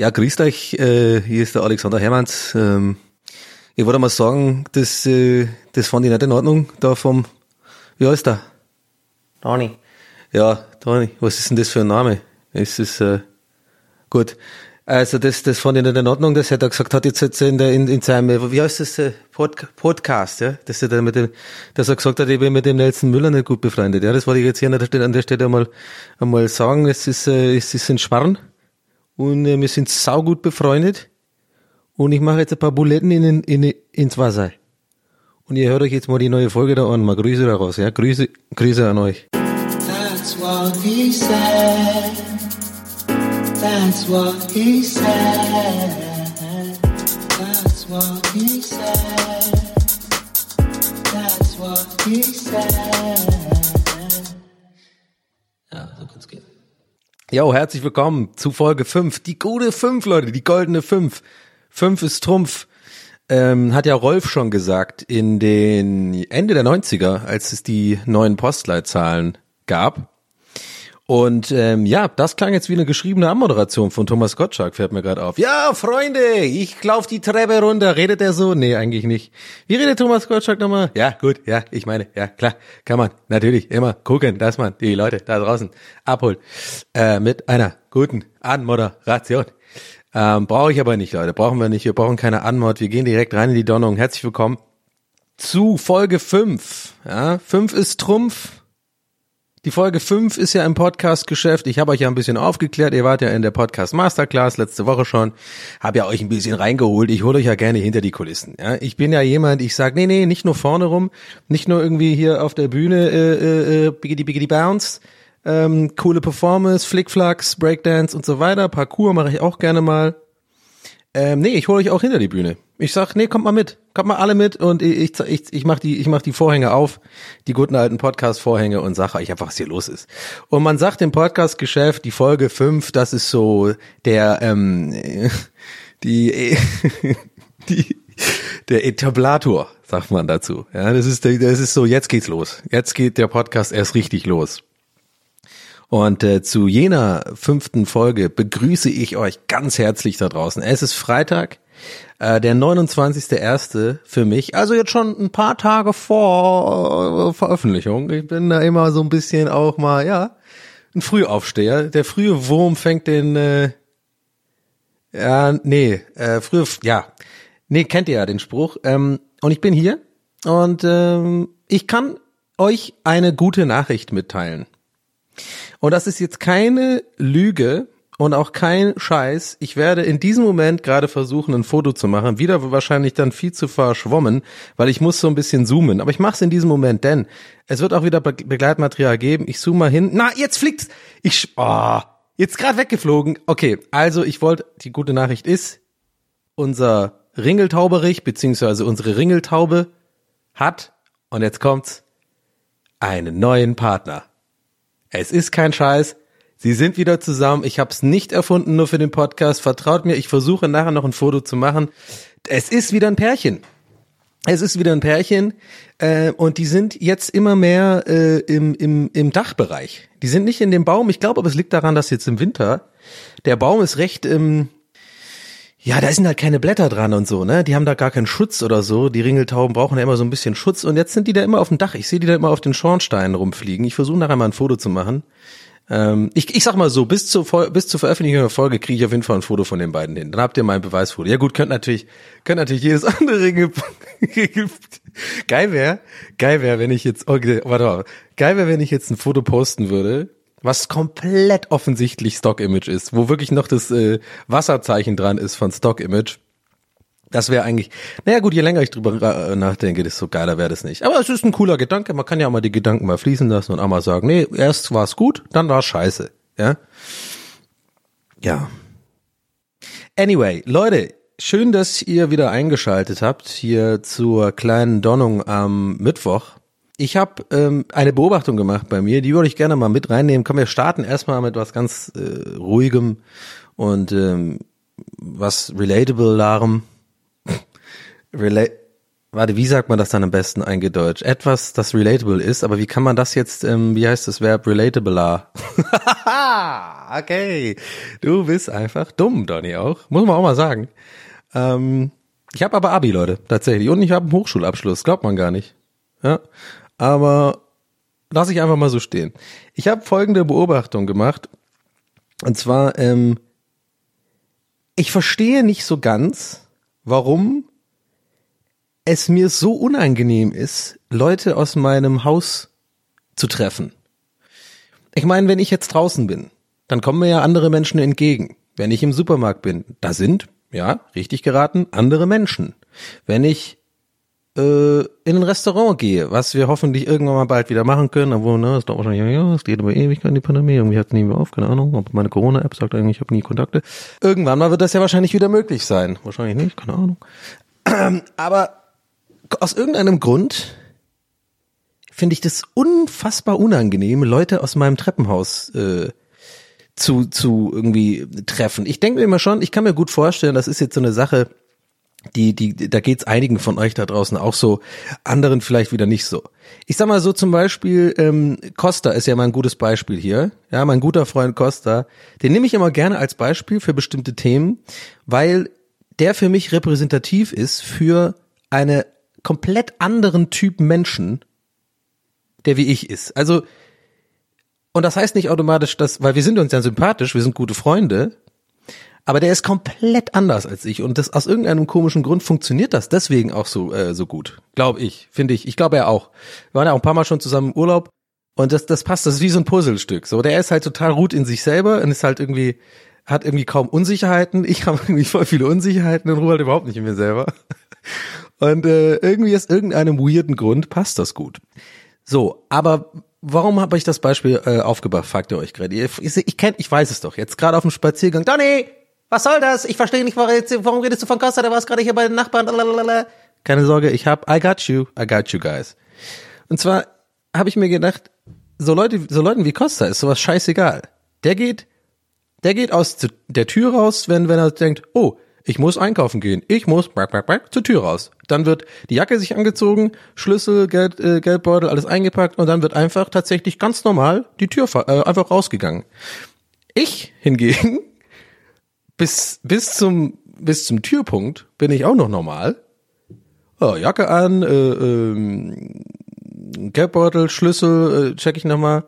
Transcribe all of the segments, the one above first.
Ja, grüßt euch, äh, hier ist der Alexander Hermanns. Ähm, ich wollte mal sagen, das, äh, das fand ich nicht in Ordnung, da vom, wie heißt der? Dani. Ja, Dani, was ist denn das für ein Name? Es ist, äh, gut. Also das, das fand ich nicht in Ordnung, dass er da gesagt hat, jetzt, jetzt in, der, in, in seinem, wie heißt das, äh, Pod, Podcast, ja, dass er da mit dem, dass er gesagt hat, ich bin mit dem Nelson Müller nicht gut befreundet. Ja, das wollte ich jetzt hier an der Stelle, an der Stelle einmal, einmal sagen. Es ist, äh, es ist ein Schmarrn und äh, wir sind saugut befreundet und ich mache jetzt ein paar Buletten in, in, ins Wasser. Und ihr hört euch jetzt mal die neue Folge da an. Mal Grüße daraus, ja. Grüße, Grüße an euch. That's what he said. That's what he said. That's what he said. That's what he said. Jo, herzlich willkommen zu Folge 5. Die gute 5, Leute, die goldene 5. 5 ist Trumpf. Ähm, hat ja Rolf schon gesagt in den Ende der 90er, als es die neuen Postleitzahlen gab. Und ähm, ja, das klang jetzt wie eine geschriebene Anmoderation von Thomas Gottschalk, fällt mir gerade auf. Ja, Freunde, ich lauf die Treppe runter. Redet er so? Nee, eigentlich nicht. Wie redet Thomas Gottschalk nochmal? Ja, gut, ja, ich meine, ja, klar, kann man natürlich immer gucken, dass man die Leute da draußen abholt. Äh, mit einer guten Anmoderation. Ähm, Brauche ich aber nicht, Leute. Brauchen wir nicht. Wir brauchen keine Anmod. Wir gehen direkt rein in die Donnung. Herzlich willkommen zu Folge 5. Ja, 5 ist Trumpf. Die Folge 5 ist ja im Podcast-Geschäft. Ich habe euch ja ein bisschen aufgeklärt. Ihr wart ja in der Podcast Masterclass letzte Woche schon. Habe ja euch ein bisschen reingeholt. Ich hole euch ja gerne hinter die Kulissen. Ja, ich bin ja jemand, ich sag, nee, nee, nicht nur vorne rum, nicht nur irgendwie hier auf der Bühne äh, äh, äh, biggity biggity bounce, ähm, coole Performance, Flickflacks, Breakdance und so weiter. Parkour mache ich auch gerne mal. Ähm, nee, ich hole euch auch hinter die Bühne. Ich sag, nee, kommt mal mit. Kommt mal alle mit und ich, ich, ich mach die, ich mach die Vorhänge auf, die guten alten Podcast-Vorhänge und sag euch einfach, was hier los ist. Und man sagt im Podcast-Geschäft, die Folge 5, das ist so der, ähm, die, die, der Etablator, sagt man dazu. Ja, das ist, das ist so, jetzt geht's los. Jetzt geht der Podcast erst richtig los. Und äh, zu jener fünften Folge begrüße ich euch ganz herzlich da draußen. Es ist Freitag, äh, der 29.01. für mich. Also jetzt schon ein paar Tage vor äh, Veröffentlichung. Ich bin da immer so ein bisschen auch mal, ja, ein Frühaufsteher. Der frühe Wurm fängt den, äh, ja, nee, äh, frühe, ja, nee, kennt ihr ja den Spruch. Ähm, und ich bin hier und ähm, ich kann euch eine gute Nachricht mitteilen. Und das ist jetzt keine Lüge und auch kein Scheiß. Ich werde in diesem Moment gerade versuchen, ein Foto zu machen. Wieder wahrscheinlich dann viel zu verschwommen, weil ich muss so ein bisschen zoomen. Aber ich mache es in diesem Moment, denn es wird auch wieder Be Begleitmaterial geben. Ich zoome mal hin. Na, jetzt fliegt's. Ich, oh, jetzt gerade weggeflogen. Okay, also ich wollte, die gute Nachricht ist, unser Ringeltauberich, beziehungsweise unsere Ringeltaube hat, und jetzt kommt's, einen neuen Partner. Es ist kein Scheiß. Sie sind wieder zusammen. Ich habe es nicht erfunden, nur für den Podcast. Vertraut mir, ich versuche nachher noch ein Foto zu machen. Es ist wieder ein Pärchen. Es ist wieder ein Pärchen äh, und die sind jetzt immer mehr äh, im, im, im Dachbereich. Die sind nicht in dem Baum. Ich glaube, aber es liegt daran, dass jetzt im Winter der Baum ist recht, ähm, ja, da sind halt keine Blätter dran und so, ne? Die haben da gar keinen Schutz oder so. Die Ringeltauben brauchen ja immer so ein bisschen Schutz und jetzt sind die da immer auf dem Dach. Ich sehe die da immer auf den Schornsteinen rumfliegen. Ich versuche nachher mal ein Foto zu machen. Ähm, ich, ich sag mal so, bis zur, bis zur Veröffentlichung der Folge kriege ich auf jeden Fall ein Foto von den beiden hin. Dann habt ihr mein Beweisfoto. Ja gut, könnt natürlich, könnt natürlich jedes andere Ringel. geil wäre, geil wäre, wenn ich jetzt, okay, warte mal, geil wäre, wenn ich jetzt ein Foto posten würde, was komplett offensichtlich Stock-Image ist, wo wirklich noch das äh, Wasserzeichen dran ist von Stock-Image. Das wäre eigentlich, naja gut, je länger ich drüber äh, nachdenke, desto geiler wäre das nicht. Aber es ist ein cooler Gedanke, man kann ja auch mal die Gedanken mal fließen lassen und auch mal sagen, nee, erst war es gut, dann war es scheiße. Ja. Ja. Anyway, Leute, schön, dass ihr wieder eingeschaltet habt hier zur kleinen Donnung am Mittwoch. Ich habe ähm, eine Beobachtung gemacht bei mir, die würde ich gerne mal mit reinnehmen. Komm, wir starten erstmal mit was ganz äh, ruhigem und ähm, was relatable-larem. Rela Warte, wie sagt man das dann am besten eingedeutscht? Etwas, das relatable ist, aber wie kann man das jetzt, ähm, wie heißt das Verb relatabler? okay, du bist einfach dumm, Donny auch, muss man auch mal sagen. Ähm, ich habe aber Abi, Leute, tatsächlich, und ich habe einen Hochschulabschluss, glaubt man gar nicht. Ja, aber lass ich einfach mal so stehen. Ich habe folgende Beobachtung gemacht, und zwar, ähm, ich verstehe nicht so ganz, warum es mir so unangenehm ist, Leute aus meinem Haus zu treffen. Ich meine, wenn ich jetzt draußen bin, dann kommen mir ja andere Menschen entgegen. Wenn ich im Supermarkt bin, da sind, ja, richtig geraten, andere Menschen. Wenn ich äh, in ein Restaurant gehe, was wir hoffentlich irgendwann mal bald wieder machen können, obwohl, ne, es dauert wahrscheinlich, ja, es geht über Ewigkeit die Pandemie, irgendwie hat es nie mehr auf, keine Ahnung, aber meine Corona-App sagt eigentlich, ich habe nie Kontakte. Irgendwann mal wird das ja wahrscheinlich wieder möglich sein. Wahrscheinlich nicht, keine Ahnung. Aber aus irgendeinem Grund finde ich das unfassbar unangenehm, Leute aus meinem Treppenhaus äh, zu, zu irgendwie treffen. Ich denke mir immer schon, ich kann mir gut vorstellen, das ist jetzt so eine Sache, die, die, da geht's einigen von euch da draußen auch so, anderen vielleicht wieder nicht so. Ich sag mal so zum Beispiel, ähm, Costa ist ja mal ein gutes Beispiel hier. Ja, mein guter Freund Costa, den nehme ich immer gerne als Beispiel für bestimmte Themen, weil der für mich repräsentativ ist für eine komplett anderen Typ Menschen, der wie ich ist. Also, und das heißt nicht automatisch, dass, weil wir sind uns ja sympathisch, wir sind gute Freunde, aber der ist komplett anders als ich und das aus irgendeinem komischen Grund funktioniert das deswegen auch so äh, so gut, glaube ich, finde ich. Ich glaube er auch. Wir waren ja auch ein paar Mal schon zusammen im Urlaub und das das passt, das ist wie so ein Puzzlestück. So, der ist halt total gut in sich selber und ist halt irgendwie hat irgendwie kaum Unsicherheiten. Ich habe irgendwie voll viele Unsicherheiten und ruhe halt überhaupt nicht in mir selber. Und äh, irgendwie aus irgendeinem weirden Grund passt das gut. So, aber warum habe ich das Beispiel äh, aufgebracht, fragt ihr euch gerade. Ich, ich, kenn, ich weiß es doch. Jetzt gerade auf dem Spaziergang. Donny, was soll das? Ich verstehe nicht, warum, warum redest du von Costa? Der war gerade hier bei den Nachbarn. Lalalala. Keine Sorge, ich hab, I got you, I got you guys. Und zwar habe ich mir gedacht, so Leute, so Leuten wie Costa ist sowas scheißegal. Der geht, der geht aus der Tür raus, wenn, wenn er denkt, oh, ich muss einkaufen gehen. Ich muss brack, brack, brack, zur Tür raus. Dann wird die Jacke sich angezogen, Schlüssel, Geld, äh, Geldbeutel, alles eingepackt und dann wird einfach tatsächlich ganz normal die Tür äh, einfach rausgegangen. Ich hingegen bis bis zum bis zum Türpunkt bin ich auch noch normal. Oh, Jacke an, äh, ähm, Geldbeutel, Schlüssel, äh, check ich nochmal.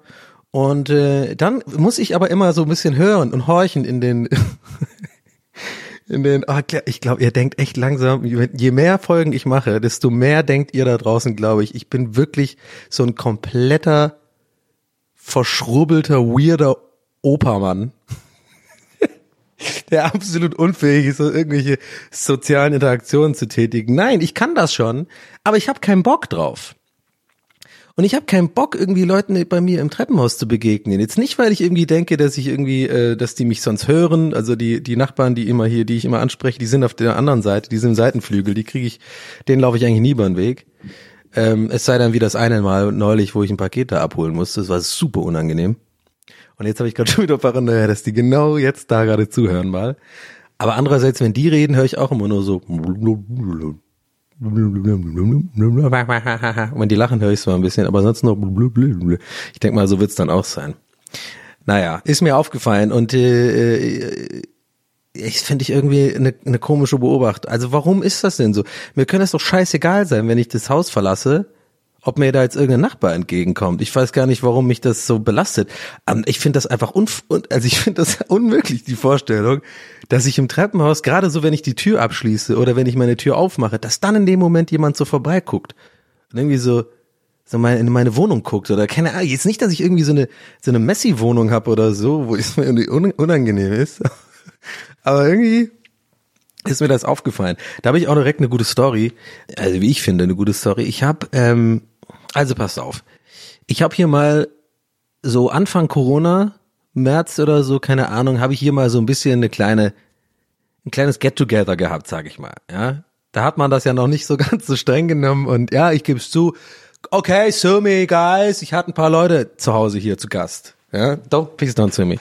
Und äh, dann muss ich aber immer so ein bisschen hören und horchen in den in den, oh, ich glaube, ihr denkt echt langsam, je mehr Folgen ich mache, desto mehr denkt ihr da draußen, glaube ich. Ich bin wirklich so ein kompletter, verschrubbelter, weirder Opermann, der absolut unfähig ist, so irgendwelche sozialen Interaktionen zu tätigen. Nein, ich kann das schon, aber ich habe keinen Bock drauf. Und ich habe keinen Bock, irgendwie Leuten bei mir im Treppenhaus zu begegnen. Jetzt nicht, weil ich irgendwie denke, dass ich irgendwie, äh, dass die mich sonst hören. Also die die Nachbarn, die immer hier, die ich immer anspreche, die sind auf der anderen Seite, die sind im Seitenflügel. Die kriege ich, denen laufe ich eigentlich nie über den Weg. Ähm, es sei dann wie das eine Mal neulich, wo ich ein Paket da abholen musste. Das war super unangenehm. Und jetzt habe ich gerade schon wieder Paranoia, dass die genau jetzt da gerade zuhören mal. Aber andererseits, wenn die reden, höre ich auch immer nur so. Und die lachen, höre ich so ein bisschen, aber sonst noch. Ich denke mal, so wird's dann auch sein. Naja, ist mir aufgefallen und äh, ich finde ich irgendwie eine, eine komische Beobachtung. Also warum ist das denn so? Mir könnte es doch scheißegal sein, wenn ich das Haus verlasse, ob mir da jetzt irgendein Nachbar entgegenkommt. Ich weiß gar nicht, warum mich das so belastet. Ähm, Ich finde das einfach unf also ich finde das unmöglich, die Vorstellung, dass ich im Treppenhaus, gerade so wenn ich die Tür abschließe oder wenn ich meine Tür aufmache, dass dann in dem Moment jemand so vorbeiguckt. Und irgendwie so, so mal in meine Wohnung guckt oder keine Ahnung. Jetzt nicht, dass ich irgendwie so eine, so eine Messi-Wohnung habe oder so, wo es mir irgendwie un- unangenehm ist. Aber irgendwie ist mir das aufgefallen. Da habe ich auch direkt eine gute Story. Also wie ich finde, eine gute Story. Ich habe, ähm, also passt auf. Ich habe hier mal so Anfang Corona, März oder so, keine Ahnung, habe ich hier mal so ein bisschen eine kleine, ein kleines Get-Together gehabt, sage ich mal. Ja, da hat man das ja noch nicht so ganz so streng genommen und ja, ich gebe es zu. Okay, so me guys, ich hatte ein paar Leute zu Hause hier zu Gast. Ja, don't please don't sue me.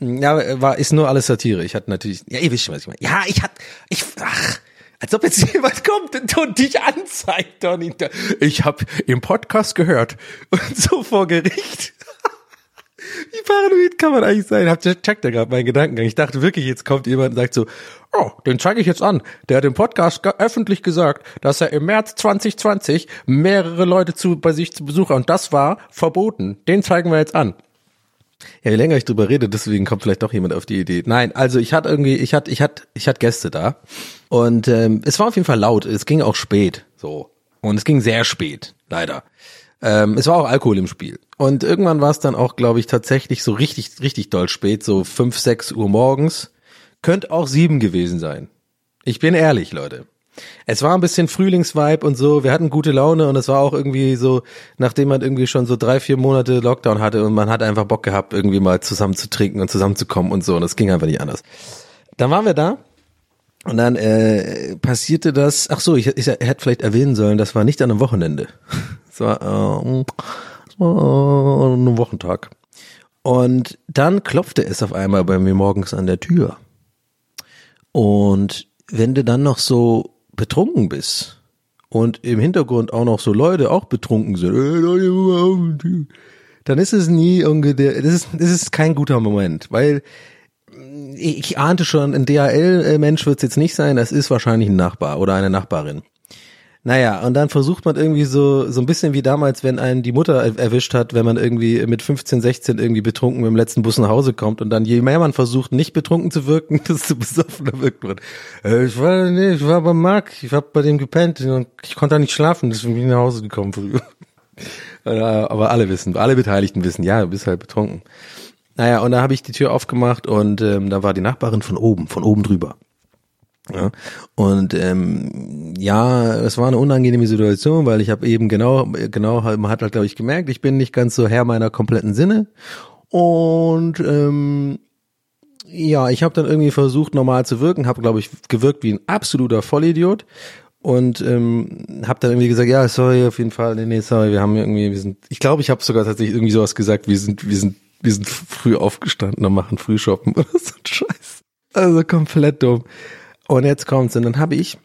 Ja, war ist nur alles Satire. Ich hatte natürlich, ja, ihr wisst schon, was ich meine. Ja, ich hatte, ich, ach, als ob jetzt jemand kommt und dich anzeigt, Donny. Ich habe im Podcast gehört und so vor Gericht. Wie paranoid kann man eigentlich sein? Habt ihr checkt da gerade meinen Gedankengang? Ich dachte wirklich, jetzt kommt jemand und sagt so, oh, den zeige ich jetzt an. Der hat im Podcast öffentlich gesagt, dass er im März 2020 mehrere Leute zu, bei sich zu Besuch hat und das war verboten. Den zeigen wir jetzt an. Ja, je länger ich drüber rede, deswegen kommt vielleicht doch jemand auf die Idee. Nein, also ich hatte irgendwie, ich hatte, ich hatte, ich hatte Gäste da und ähm, es war auf jeden Fall laut. Es ging auch spät, so und es ging sehr spät, leider. Ähm, es war auch Alkohol im Spiel und irgendwann war es dann auch, glaube ich, tatsächlich so richtig, richtig doll spät, so fünf, sechs Uhr morgens. Könnte auch sieben gewesen sein. Ich bin ehrlich, Leute. Es war ein bisschen Frühlingsvibe und so. Wir hatten gute Laune und es war auch irgendwie so, nachdem man irgendwie schon so drei, vier Monate Lockdown hatte und man hat einfach Bock gehabt, irgendwie mal zusammen zu trinken und zusammenzukommen und so. Und es ging einfach nicht anders. Dann waren wir da und dann äh, passierte das. Ach so, ich, ich, ich hätte vielleicht erwähnen sollen, das war nicht an einem Wochenende. Es war, äh, es war äh, ein Wochentag. Und dann klopfte es auf einmal bei mir morgens an der Tür. Und wenn du dann noch so betrunken bist und im Hintergrund auch noch so Leute auch betrunken sind, "Ey, Leute, mach mal auf die Tür", dann ist es nie irgendwie der, das ist, das ist kein guter Moment, weil ich ich ahnte schon, ein DHL-Mensch wird es jetzt nicht sein, das ist wahrscheinlich ein Nachbar oder eine Nachbarin. Naja, und dann versucht man irgendwie so, so ein bisschen wie damals, wenn einen die Mutter er- erwischt hat, wenn man irgendwie mit 15, 16 irgendwie betrunken mit dem letzten Bus nach Hause kommt und dann je mehr man versucht, nicht betrunken zu wirken, desto besoffener wirkt man. Äh, ich war, nee, ich war bei Marc, ich hab bei dem gepennt und ich konnte da nicht schlafen, deswegen bin ich nach Hause gekommen früher. Äh, Aber alle wissen, alle Beteiligten wissen, ja, du bist halt betrunken. Naja, und da habe ich die Tür aufgemacht und ähm, da war die Nachbarin von oben, von oben drüber. Ja, und ähm, ja, es war eine unangenehme Situation, weil ich habe eben genau, genau, man hat halt, glaube ich, gemerkt, ich bin nicht ganz so Herr meiner kompletten Sinne. Und ähm, ja, ich habe dann irgendwie versucht, normal zu wirken, habe, glaube ich, gewirkt wie ein absoluter Vollidiot. Und ähm, habe dann irgendwie gesagt, ja, sorry, auf jeden Fall, nee, nee, sorry, wir haben irgendwie, wir sind, ich glaube, ich habe sogar tatsächlich irgendwie sowas gesagt, wir sind, wir sind, wir sind früh aufgestanden und machen Frühshoppen oder so ein Scheiß. Also komplett dumm. Und jetzt kommt's, und dann habe ich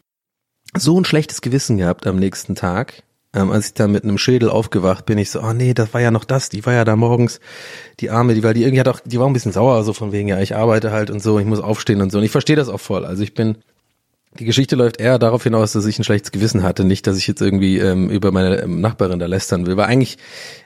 so ein schlechtes Gewissen gehabt am nächsten Tag, ähm, als ich dann mit einem Schädel aufgewacht bin, ich so, oh nee, das war ja noch das, die war ja da morgens, die Arme, die war, die irgendwie hat auch, die war ein bisschen sauer, so von wegen, ja, ich arbeite halt und so, ich muss aufstehen und so. Und ich verstehe das auch voll. Also ich bin, die Geschichte läuft eher darauf hinaus, dass ich ein schlechtes Gewissen hatte, nicht, dass ich jetzt irgendwie ähm, über meine ähm, Nachbarin da lästern will. Weil eigentlich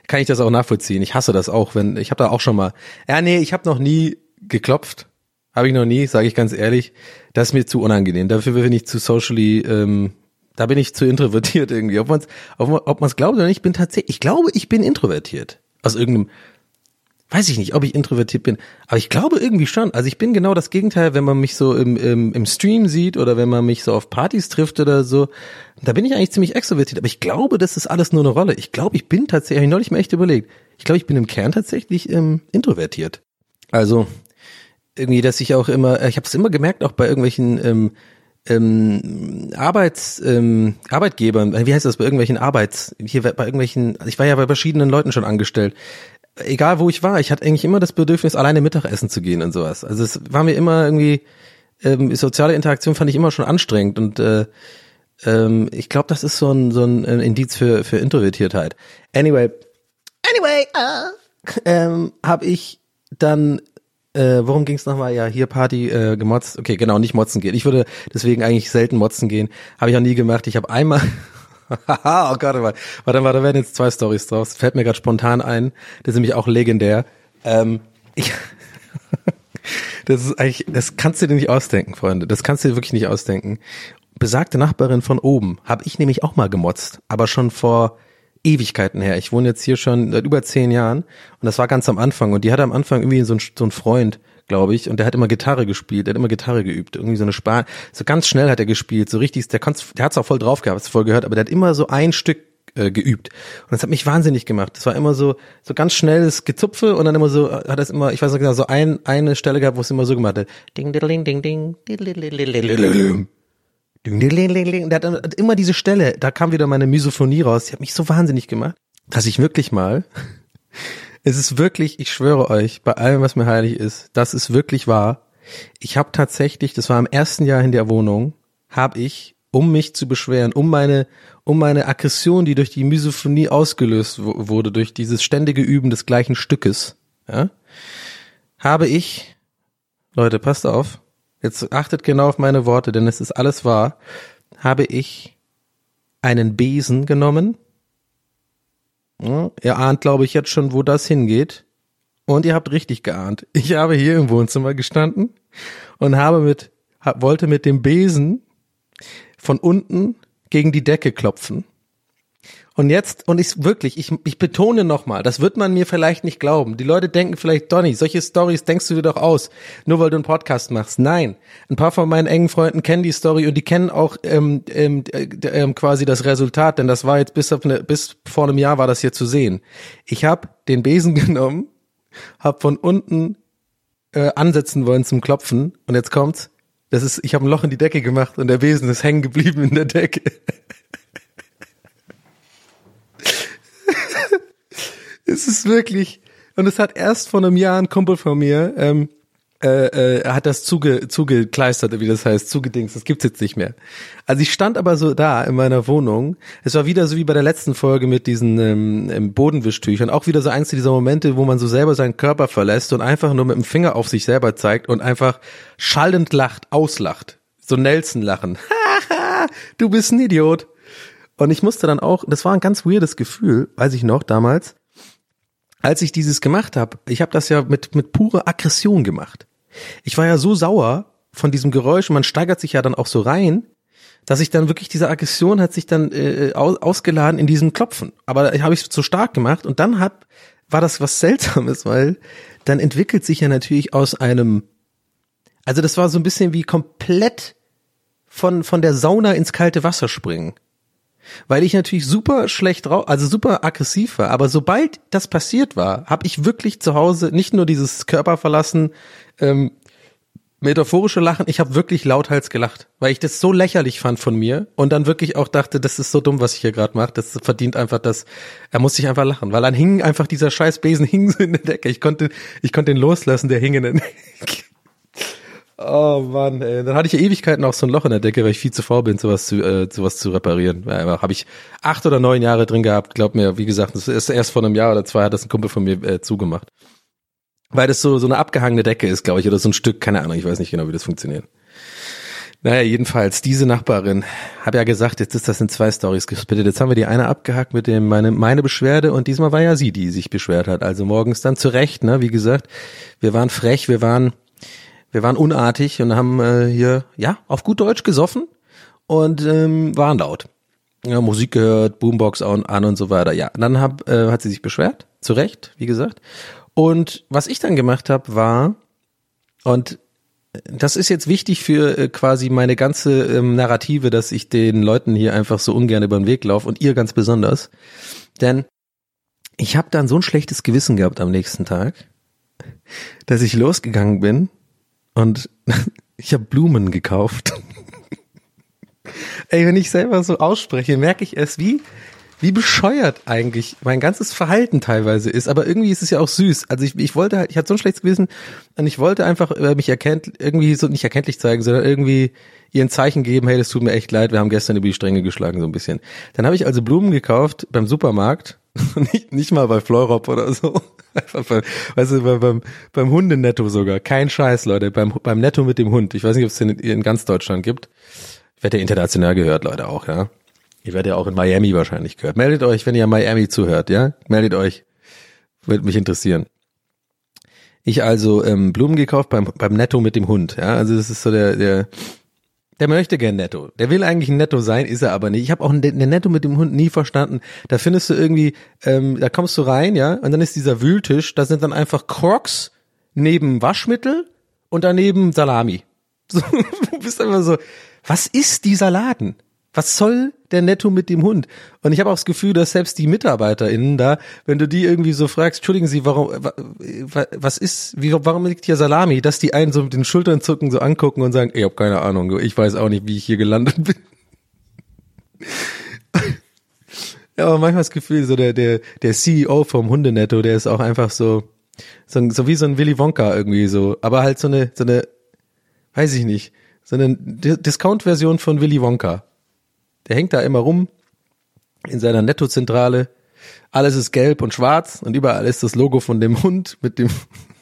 kann ich das auch nachvollziehen. Ich hasse das auch, wenn ich habe da auch schon mal. Ja, nee, ich habe noch nie geklopft, habe ich noch nie, sage ich ganz ehrlich. Das ist mir zu unangenehm. Dafür bin ich zu socially, ähm, da bin ich zu introvertiert irgendwie. Ob man es ob man's glaubt oder nicht, ich bin tatsächlich, ich glaube, ich bin introvertiert. Aus irgendeinem, weiß ich nicht, ob ich introvertiert bin, aber ich glaube irgendwie schon. Also ich bin genau das Gegenteil, wenn man mich so im, im, im Stream sieht oder wenn man mich so auf Partys trifft oder so. Da bin ich eigentlich ziemlich extrovertiert, aber ich glaube, das ist alles nur eine Rolle. Ich glaube, ich bin tatsächlich, habe ich neulich mal echt überlegt, ich glaube, ich bin im Kern tatsächlich ähm, introvertiert. Also irgendwie, dass ich auch immer, ich habe es immer gemerkt, auch bei irgendwelchen ähm, ähm, Arbeits, ähm, Arbeitgebern, wie heißt das, bei irgendwelchen Arbeits, hier bei irgendwelchen, ich war ja bei verschiedenen Leuten schon angestellt. Egal wo ich war, ich hatte eigentlich immer das Bedürfnis, alleine Mittagessen zu gehen und sowas. Also es war mir immer irgendwie, ähm, soziale Interaktion fand ich immer schon anstrengend und äh, ähm, ich glaube, das ist so ein, so ein äh, Indiz für, für Introvertiertheit. Anyway, anyway, äh, ähm, habe ich dann Äh, worum ging's nochmal? Ja, hier Party äh, gemotzt. Okay, genau, nicht motzen gehen. Ich würde deswegen eigentlich selten motzen gehen. Habe ich auch nie gemacht. Ich habe einmal oh Gott, warte, warte, da werden jetzt zwei Stories draus. Fällt mir gerade spontan ein. Das ist nämlich auch legendär. Ähm, ich, das ist eigentlich, das kannst du dir nicht ausdenken, Freunde. Das kannst du dir wirklich nicht ausdenken. Besagte Nachbarin von oben habe ich nämlich auch mal gemotzt, aber schon vor Ewigkeiten her. Ich wohne jetzt hier schon seit über zehn Jahren und das war ganz am Anfang und die hatte am Anfang irgendwie so ein, so ein Freund, glaube ich, und der hat immer Gitarre gespielt, der hat immer Gitarre geübt, irgendwie so eine Spar, so ganz schnell hat er gespielt, so richtig, der, der hat's auch voll drauf gehabt, voll gehört, aber der hat immer so ein Stück äh, geübt und das hat mich wahnsinnig gemacht. Das war immer so so ganz schnelles Gezupfe und dann immer so hat es immer, ich weiß nicht genau, so ein eine Stelle gehabt, wo es immer so gemacht hat. Ding ding ding ding. Ding, ding. Der hat immer diese Stelle, da kam wieder meine Misophonie raus. Die hat mich so wahnsinnig gemacht, dass ich wirklich mal es ist wirklich, ich schwöre euch, bei allem, was mir heilig ist, das ist wirklich wahr. Ich habe tatsächlich, das war im ersten Jahr in der Wohnung, habe ich, um mich zu beschweren, um meine, um meine Aggression, die durch die Misophonie ausgelöst wurde, durch dieses ständige Üben des gleichen Stückes, ja, habe ich, Leute, passt auf, jetzt achtet genau auf meine Worte, denn es ist alles wahr, habe ich einen Besen genommen, ja, ihr ahnt, glaube ich, jetzt schon, wo das hingeht. Und ihr habt richtig geahnt. Ich habe hier im Wohnzimmer gestanden und habe mit, wollte mit dem Besen von unten gegen die Decke klopfen. Und jetzt, und ich wirklich, ich, ich betone nochmal, das wird man mir vielleicht nicht glauben. Die Leute denken vielleicht, Donny, solche Stories denkst du dir doch aus, nur weil du einen Podcast machst. Nein, ein paar von meinen engen Freunden kennen die Story und die kennen auch ähm, ähm, äh, quasi das Resultat, denn das war jetzt bis, auf eine, bis vor einem Jahr war das hier zu sehen. Ich habe den Besen genommen, habe von unten äh, ansetzen wollen zum Klopfen und jetzt kommt's. Das ist, ich habe ein Loch in die Decke gemacht und der Besen ist hängen geblieben in der Decke. es ist wirklich, und es hat erst vor einem Jahr ein Kumpel von mir, ähm, äh, äh, hat das zuge, zugekleistert, wie das heißt, zugedingst, das gibt's jetzt nicht mehr. Also ich stand aber so da in meiner Wohnung, es war wieder so wie bei der letzten Folge mit diesen ähm, Bodenwischtüchern, auch wieder so eins dieser Momente, wo man so selber seinen Körper verlässt und einfach nur mit dem Finger auf sich selber zeigt und einfach schallend lacht, auslacht. So Nelson lachen. du bist ein Idiot. Und ich musste dann auch, das war ein ganz weirdes Gefühl, weiß ich noch damals, als ich dieses gemacht habe, ich habe das ja mit, mit purer Aggression gemacht. Ich war ja so sauer von diesem Geräusch und man steigert sich ja dann auch so rein, dass ich dann wirklich diese Aggression hat sich dann äh, aus, ausgeladen in diesem Klopfen. Aber habe ich so stark gemacht und dann hat war das was Seltsames, weil dann entwickelt sich ja natürlich aus einem, also das war so ein bisschen wie komplett von von der Sauna ins kalte Wasser springen weil ich natürlich super schlecht drauf, also super aggressiv war. Aber sobald das passiert war, habe ich wirklich zu Hause nicht nur dieses Körper verlassen, ähm, metaphorische Lachen, ich habe wirklich lauthals gelacht, weil ich das so lächerlich fand von mir und dann wirklich auch dachte, das ist so dumm, was ich hier gerade mache. Das verdient einfach das. Er muss sich einfach lachen, weil dann hing einfach dieser scheiß Besen hing so in der Decke. Ich konnte, ich konnte ihn loslassen, der hing in der Decke. Oh Mann, ey. Dann hatte ich ja Ewigkeiten auch so ein Loch in der Decke, weil ich viel zu faul bin, sowas zu, äh, sowas zu reparieren. Ja, habe ich acht oder neun Jahre drin gehabt. Glaub mir, wie gesagt, das ist erst vor einem Jahr oder zwei hat das ein Kumpel von mir äh, zugemacht. Weil das so, so eine abgehangene Decke ist, glaube ich, oder so ein Stück, keine Ahnung, ich weiß nicht genau, wie das funktioniert. Naja, jedenfalls, diese Nachbarin, habe ja gesagt, jetzt ist das in zwei Stories gesplittet. Jetzt haben wir die eine abgehakt mit dem meine, meine Beschwerde und diesmal war ja sie, die sich beschwert hat. Also morgens dann zu Recht, ne, wie gesagt, wir waren frech, wir waren wir waren unartig und haben äh, hier, ja, auf gut Deutsch gesoffen und ähm, waren laut. Ja, Musik gehört, Boombox an, an und so weiter. Ja, und dann hab, äh, hat sie sich beschwert, zu Recht, wie gesagt. Und was ich dann gemacht habe, war, und das ist jetzt wichtig für äh, quasi meine ganze ähm, Narrative, dass ich den Leuten hier einfach so ungern über den Weg laufe und ihr ganz besonders. Denn ich habe dann so ein schlechtes Gewissen gehabt am nächsten Tag, dass ich losgegangen bin und ich habe Blumen gekauft. Ey, wenn ich selber so ausspreche, merke ich es, wie, wie bescheuert eigentlich mein ganzes Verhalten teilweise ist. Aber irgendwie ist es ja auch süß. Also ich, ich wollte halt, ich hatte so ein schlechtes Gewissen und ich wollte einfach äh, mich erkennt, irgendwie so nicht erkenntlich zeigen, sondern irgendwie ihr ein Zeichen geben, hey, das tut mir echt leid, wir haben gestern über die Stränge geschlagen, so ein bisschen. Dann habe ich also Blumen gekauft beim Supermarkt, nicht, nicht mal bei Fleurop oder so. Beim, weißt du, beim, beim, Hundenetto sogar. Kein Scheiß, Leute. Beim, beim Netto mit dem Hund. Ich weiß nicht, ob es den in ganz Deutschland gibt. Werde ja international gehört, Leute, auch, ja. Ihr werdet ja auch in Miami wahrscheinlich gehört. Meldet euch, wenn ihr Miami zuhört, ja? Meldet euch. Würde mich interessieren. Ich also ähm, Blumen gekauft beim, beim Netto mit dem Hund, ja. Also das ist so der, der, der möchte gern Netto. Der will eigentlich ein Netto sein, ist er aber nicht. Ich habe auch ein, Netto mit dem Hund nie verstanden. Da findest du irgendwie, ähm, da kommst du rein, ja, und dann ist dieser Wühltisch, da sind dann einfach Crocs neben Waschmittel und daneben Salami. So, du bist einfach so, was ist dieser Laden? Was soll der Netto mit dem Hund? Und ich habe auch das Gefühl, dass selbst die MitarbeiterInnen da, wenn du die irgendwie so fragst, entschuldigen Sie, warum, wa- was ist, wie, warum liegt hier Salami, dass die einen so mit den Schultern zucken, so angucken und sagen, ich habe keine Ahnung, ich weiß auch nicht, wie ich hier gelandet bin. Ja, aber manchmal das Gefühl, so der, der, der CEO vom Hundenetto, der ist auch einfach so, so, so wie so ein Willy Wonka irgendwie so, aber halt so eine, so eine, weiß ich nicht, so eine Di- Discount-Version von Willy Wonka. Der hängt da immer rum in seiner Nettozentrale. Alles ist gelb und schwarz und überall ist das Logo von dem Hund mit dem.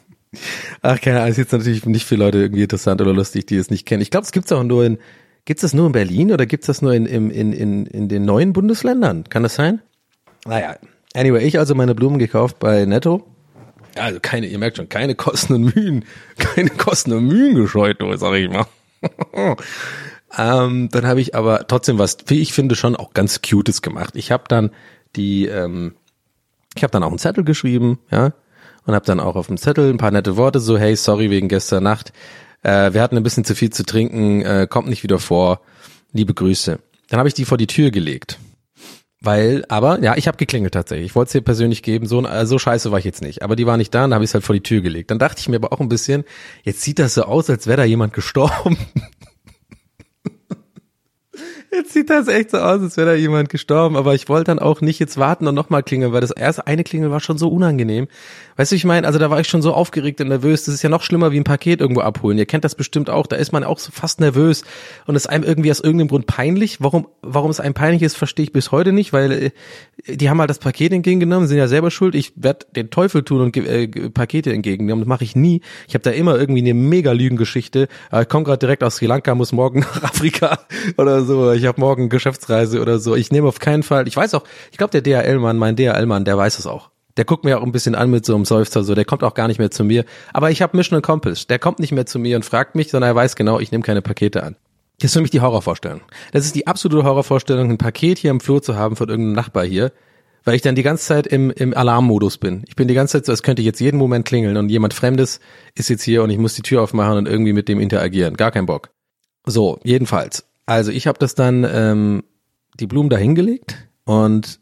Ach, keine Ahnung, ist jetzt natürlich nicht für Leute irgendwie interessant oder lustig, die es nicht kennen. Ich glaube, es gibt's auch nur in, gibt's das nur in Berlin oder gibt's das nur in, in, in, in, in den neuen Bundesländern? Kann das sein? Naja, anyway, ich also meine Blumen gekauft bei Netto. Also keine, ihr merkt schon, keine Kosten und Mühen, keine Kosten und Mühen gescheut, sag ich mal. Ähm, dann habe ich aber trotzdem was, wie ich finde, schon auch ganz Cutes gemacht. Ich habe dann die, ähm, ich habe dann auch einen Zettel geschrieben, ja, und habe dann auch auf dem Zettel ein paar nette Worte, so hey, sorry wegen gestern Nacht, äh, wir hatten ein bisschen zu viel zu trinken, äh, kommt nicht wieder vor, liebe Grüße. Dann habe ich die vor die Tür gelegt. Weil, aber, ja, ich habe geklingelt tatsächlich. Ich wollte es dir persönlich geben, so, äh, so scheiße war ich jetzt nicht. Aber die war nicht da, dann habe ich es halt vor die Tür gelegt. Dann dachte ich mir aber auch ein bisschen, jetzt sieht das so aus, als wäre da jemand gestorben. Jetzt sieht das echt so aus, als wäre da jemand gestorben, aber ich wollte dann auch nicht jetzt warten und nochmal klingeln, weil das erste eine Klingel war schon so unangenehm. Weißt du, ich meine, also da war ich schon so aufgeregt und nervös. Das ist ja noch schlimmer wie ein Paket irgendwo abholen. Ihr kennt das bestimmt auch. Da ist man auch so fast nervös und ist einem irgendwie aus irgendeinem Grund peinlich. Warum, warum es einem peinlich ist, verstehe ich bis heute nicht, weil äh, die haben halt das Paket entgegengenommen, sind ja selber schuld. Ich werde den Teufel tun und äh, Pakete entgegennehmen. Das mache ich nie. Ich habe da immer irgendwie eine mega Lügengeschichte. Äh, Ich komme gerade direkt aus Sri Lanka, muss morgen nach Afrika oder so. Ich habe morgen Geschäftsreise oder so. Ich nehme auf keinen Fall. Ich weiß auch, ich glaube der DHL-Mann, mein DHL-Mann, der weiß es auch. Der guckt mir auch ein bisschen an mit so einem Seufzer, so der kommt auch gar nicht mehr zu mir. Aber ich habe Mission Accomplished. Der kommt nicht mehr zu mir und fragt mich, sondern er weiß genau, ich nehme keine Pakete an. Das ist für mich die Horrorvorstellung. Das ist die absolute Horrorvorstellung, ein Paket hier im Flur zu haben von irgendeinem Nachbar hier, weil ich dann die ganze Zeit im, im Alarmmodus bin. Ich bin die ganze Zeit so, als könnte jetzt jeden Moment klingeln und jemand Fremdes ist jetzt hier und ich muss die Tür aufmachen und irgendwie mit dem interagieren. Gar kein Bock. So, jedenfalls. Also ich habe das dann ähm, die Blumen da hingelegt und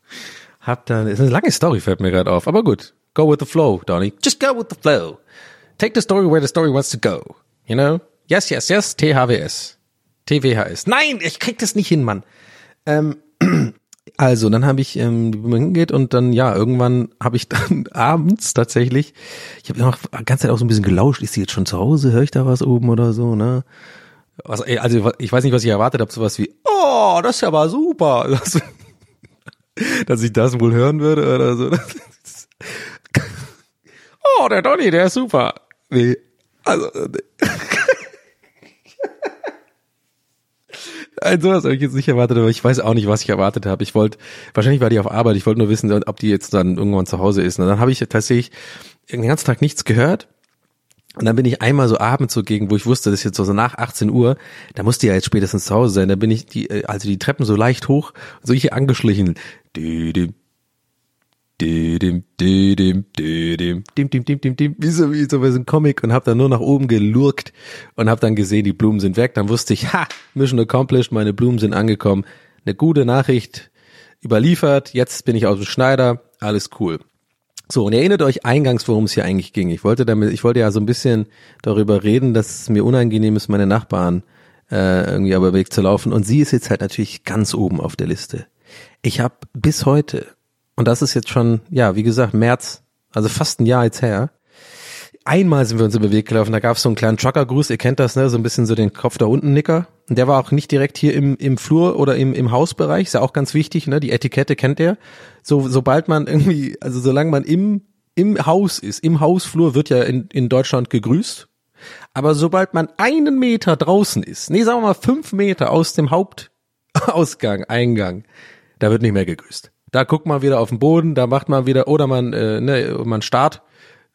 hab dann, ist eine lange Story, fällt mir gerade auf, aber gut. Go with the flow, Donny. Just go with the flow. Take the story where the story wants to go. You know? Yes, yes, yes, THWS. TWHS. Nein, ich krieg das nicht hin, Mann. Ähm, also, dann habe ich ähm, die Blumen hingeht und dann, ja, irgendwann habe ich dann abends tatsächlich, ich habe noch die ganze Zeit auch so ein bisschen gelauscht, ist sie jetzt schon zu Hause, höre ich da was oben oder so, ne? Ey, also ich weiß nicht, was ich erwartet habe, sowas wie, oh, das ist ja aber super. Das, dass ich das wohl hören würde oder so. Oh, der Donny, der ist super. Nee, also Nein, sowas habe ich jetzt nicht erwartet, aber ich weiß auch nicht, was ich erwartet habe. Ich wollte, wahrscheinlich war die auf Arbeit, ich wollte nur wissen, ob die jetzt dann irgendwann zu Hause ist. Und dann habe ich tatsächlich den ganzen Tag nichts gehört. Und dann bin ich einmal so abends so gegen, wo ich wusste, das ist jetzt so nach 18 Uhr, da muss die ja jetzt spätestens zu Hause sein. Da bin ich die, äh, also die Treppen so leicht hoch, so hier angeschlichen. Düdim, düdim, düdim, düdim, dim, dim, dim, wie so, wie so bei so einem Comic und habe dann nur nach oben gelurkt und habe dann gesehen, die Blumen sind weg. Dann wusste ich, ha, Mission accomplished, meine Blumen sind angekommen. Eine gute Nachricht überliefert, jetzt bin ich aus dem Schneider, alles cool. So, und erinnert euch eingangs, worum es hier eigentlich ging. Ich wollte damit, ich wollte ja so ein bisschen darüber reden, dass es mir unangenehm ist, meine Nachbarn äh, irgendwie aber Weg zu laufen. Und sie ist jetzt halt natürlich ganz oben auf der Liste. Ich habe bis heute, und das ist jetzt schon, ja, wie gesagt, März, also fast ein Jahr jetzt her, einmal sind wir uns über Weg gelaufen, da gab es so einen kleinen Trucker-Gruß, ihr kennt das, ne, so ein bisschen so den Kopf da unten Nicker. Und der war auch nicht direkt hier im, im Flur oder im, im Hausbereich, ist ja auch ganz wichtig, ne, die Etikette kennt ihr. So, sobald man irgendwie, also solange man im im Haus ist, im Hausflur wird ja in, in Deutschland gegrüßt. Aber sobald man einen Meter draußen ist, nee, sagen wir mal fünf Meter aus dem Hauptausgang, Eingang, da wird nicht mehr gegrüßt. Da guckt man wieder auf den Boden, da macht man wieder, oder man, äh, ne, man starrt.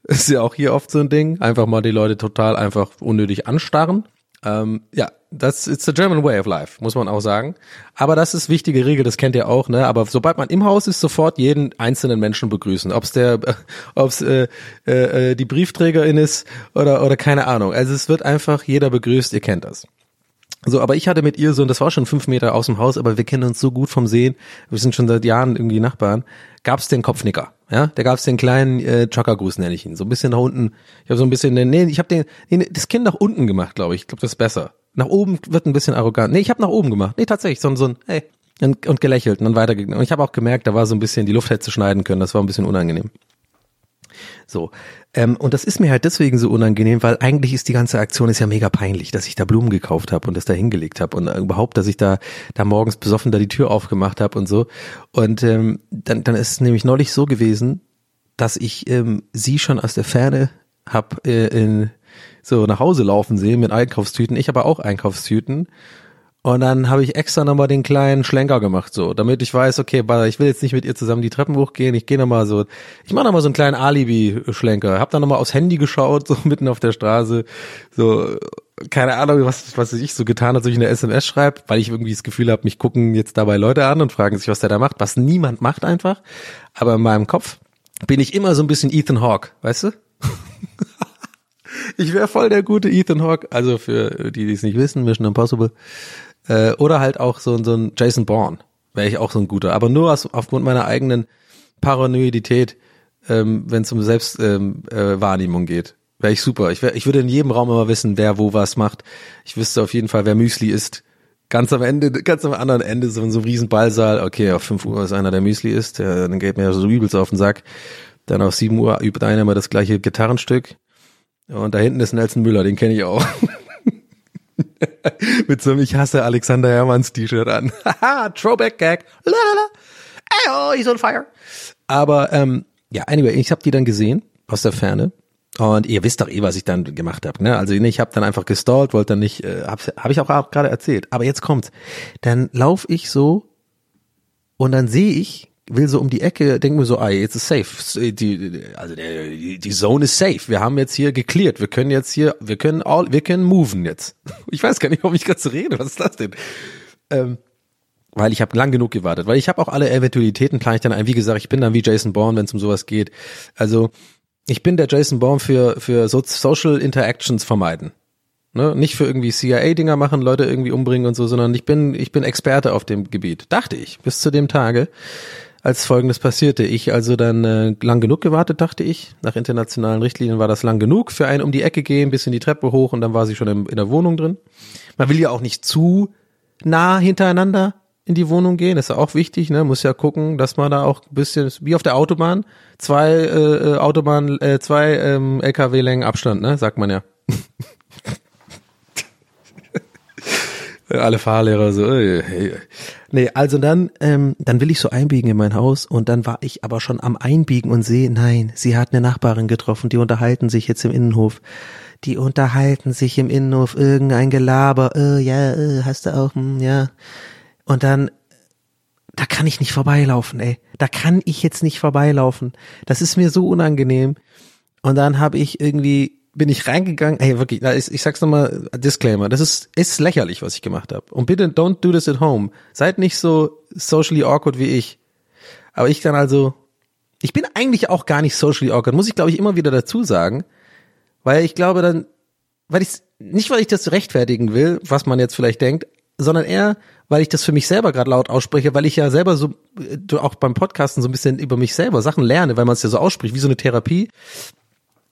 Ist ja auch hier oft so ein Ding. Einfach mal die Leute total einfach unnötig anstarren. Ähm, ja, das ist the German way of life, muss man auch sagen. Aber das ist wichtige Regel, das kennt ihr auch, ne? Aber sobald man im Haus ist, sofort jeden einzelnen Menschen begrüßen. Ob's der, äh, ob's äh, äh, die Briefträgerin ist oder oder keine Ahnung. Also es wird einfach jeder begrüßt. Ihr kennt das. So, aber ich hatte mit ihr so, und das war schon fünf Meter aus dem Haus, aber wir kennen uns so gut vom Sehen, wir sind schon seit Jahren irgendwie Nachbarn, gab's den Kopfnicker, ja, da gab's den kleinen äh, Chockergruß, nenne ich ihn, so ein bisschen nach unten, ich habe so ein bisschen, nee, ich habe den, nee, das Kind nach unten gemacht, glaube ich, ich glaube, das ist besser. Nach oben wird ein bisschen arrogant. Nee, ich habe nach oben gemacht, nee, tatsächlich, so, so ein, hey, und, und gelächelt und dann weitergegangen. Und ich habe auch gemerkt, da war so ein bisschen, die Luft hätte zu schneiden können, das war ein bisschen unangenehm. So. Ähm, und das ist mir halt deswegen so unangenehm, weil eigentlich ist die ganze Aktion ist ja mega peinlich, dass ich da Blumen gekauft habe und das da hingelegt habe und überhaupt, dass ich da da morgens besoffen da die Tür aufgemacht habe und so. Und ähm, dann, dann ist es nämlich neulich so gewesen, dass ich ähm, sie schon aus der Ferne hab äh, in, so nach Hause laufen sehen mit Einkaufstüten. Ich aber auch Einkaufstüten. Und dann habe ich extra nochmal den kleinen Schlenker gemacht, so, damit ich weiß, okay, ich will jetzt nicht mit ihr zusammen die Treppen hochgehen, ich gehe nochmal so, ich mache nochmal so einen kleinen Alibi-Schlenker, hab dann nochmal aufs Handy geschaut, so mitten auf der Straße, so, keine Ahnung, was, was ich so getan hat, so ich eine SMS schreibe, weil ich irgendwie das Gefühl habe, mich gucken jetzt dabei Leute an und fragen sich, was der da macht, was niemand macht einfach. Aber in meinem Kopf bin ich immer so ein bisschen Ethan Hawke, weißt du? ich wäre voll der gute Ethan Hawke, also für die, die es nicht wissen, Mission Impossible. Äh, oder halt auch so, so ein Jason Bourne. Wäre ich auch so ein guter. Aber nur aus, aufgrund meiner eigenen Paranoidität, ähm, wenn es um Selbstwahrnehmung ähm, äh, geht. Wäre ich super. Ich, wär, ich würde in jedem Raum immer wissen, wer wo was macht. Ich wüsste auf jeden Fall, wer Müsli isst. Ganz am Ende, ganz am anderen Ende, so in so einem riesen Ballsaal. Okay, auf 5 Uhr ist einer, der Müsli isst. Der, dann geht mir ja so übelst auf den Sack. Dann auf 7 Uhr übt einer immer das gleiche Gitarrenstück. Und da hinten ist Nelson Müller, den kenne ich auch. Mit so einem Ich hasse Alexander Hermanns T-Shirt an. Haha, Throwback Gag. Lalala. Ey, oh, he's on fire. Aber ähm, ja, anyway, ich habe die dann gesehen aus der Ferne. Und ihr wisst doch eh, was ich dann gemacht habe. Ne? Also ich habe dann einfach gestallt, wollte dann nicht, äh, habe hab ich auch gerade erzählt. Aber jetzt kommt's. Dann lauf ich so und dann sehe ich will so um die Ecke, denke mir so, ah, jetzt ist safe. Die, also die, die Zone ist safe. Wir haben jetzt hier geklärt. Wir können jetzt hier, wir können all, wir können moven jetzt. Ich weiß gar nicht, warum ich gerade so rede. Was ist das denn? Ähm, weil ich habe lang genug gewartet, weil ich habe auch alle Eventualitäten plane ich dann ein. Wie gesagt, ich bin dann wie Jason Bourne, wenn es um sowas geht. Also ich bin der Jason Bourne für für so Social Interactions vermeiden. Ne? Nicht für irgendwie CIA-Dinger machen, Leute irgendwie umbringen und so, sondern ich bin ich bin Experte auf dem Gebiet. Dachte ich bis zu dem Tage als folgendes passierte. Ich also dann äh, lang genug gewartet, dachte ich. Nach internationalen Richtlinien war das lang genug für einen um die Ecke gehen, bisschen die Treppe hoch und dann war sie schon in, in der Wohnung drin. Man will ja auch nicht zu nah hintereinander in die Wohnung gehen, das ist ja auch wichtig, ne? Muss ja gucken, dass man da auch ein bisschen wie auf der Autobahn zwei äh, äh Autobahn, äh, zwei ähm, LKW-Längen Abstand, ne? Sagt man ja. Alle Fahrlehrer so. Äh, hey. Nee, also dann, ähm, dann will ich so einbiegen in mein Haus und dann war ich aber schon am Einbiegen und sehe, nein, sie hat eine Nachbarin getroffen, die unterhalten sich jetzt im Innenhof. Die unterhalten sich im Innenhof irgendein Gelaber, äh, ja, äh, hast du auch, hm, ja. Und dann, da kann ich nicht vorbeilaufen, ey. Da kann ich jetzt nicht vorbeilaufen. Das ist mir so unangenehm. Und dann habe ich irgendwie bin ich reingegangen, ey, wirklich, ich, ich sag's nochmal, Disclaimer, das ist, ist lächerlich, was ich gemacht habe. Und bitte don't do this at home. Seid nicht so socially awkward wie ich. Aber ich kann also, ich bin eigentlich auch gar nicht socially awkward, muss ich glaube ich immer wieder dazu sagen, weil ich glaube dann, weil ich nicht weil ich das rechtfertigen will, was man jetzt vielleicht denkt, sondern eher, weil ich das für mich selber gerade laut ausspreche, weil ich ja selber so äh, auch beim Podcasten so ein bisschen über mich selber Sachen lerne, weil man es ja so ausspricht, wie so eine Therapie.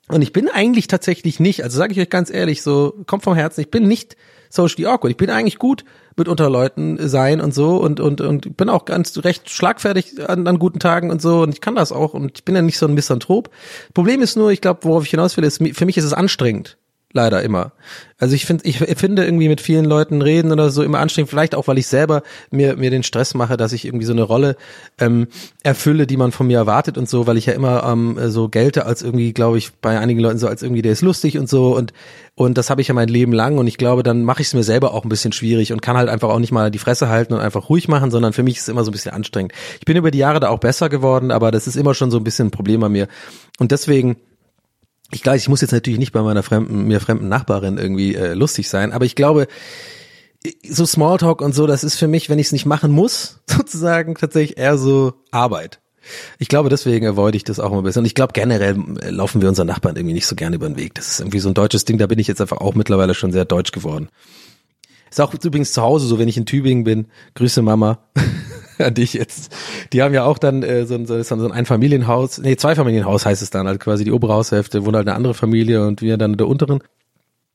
Und ich bin eigentlich tatsächlich nicht, also sage ich euch ganz ehrlich, so kommt vom Herzen, ich bin nicht socially awkward. Ich bin eigentlich gut mit unter Leuten sein und so und und und bin auch ganz recht schlagfertig an, an guten Tagen und so und ich kann das auch und ich bin ja nicht so ein Misanthrop. Problem ist nur, ich glaube, worauf ich hinaus will, ist für mich ist es anstrengend leider immer. Also ich finde, ich finde irgendwie mit vielen Leuten reden oder so immer anstrengend, vielleicht auch, weil ich selber mir, mir den Stress mache, dass ich irgendwie so eine Rolle ähm, erfülle, die man von mir erwartet und so, weil ich ja immer ähm, so gelte als irgendwie, glaube ich, bei einigen Leuten so als irgendwie, der ist lustig und so und und das habe ich ja mein Leben lang und ich glaube, dann mache ich es mir selber auch ein bisschen schwierig und kann halt einfach auch nicht mal die Fresse halten und einfach ruhig machen, sondern für mich ist es immer so ein bisschen anstrengend. Ich bin über die Jahre da auch besser geworden, aber das ist immer schon so ein bisschen ein Problem bei mir. Und deswegen ich glaube, ich muss jetzt natürlich nicht bei meiner fremden, mir fremden Nachbarin irgendwie äh, lustig sein, aber ich glaube, so Smalltalk und so, das ist für mich, wenn ich es nicht machen muss, sozusagen tatsächlich eher so Arbeit. Ich glaube, deswegen avoid ich das auch immer ein bisschen. Und ich glaube, generell äh, laufen wir unseren Nachbarn irgendwie nicht so gerne über den Weg. Das ist irgendwie so ein deutsches Ding, da bin ich jetzt einfach auch mittlerweile schon sehr deutsch geworden. Ist auch übrigens zu Hause so, wenn ich in Tübingen bin. Grüße Mama. an dich jetzt. Die haben ja auch dann äh, so, ein, so ein Einfamilienhaus, nee, Zweifamilienhaus heißt es dann, halt quasi die obere Haushälfte wohnt halt eine andere Familie und wir dann in der unteren.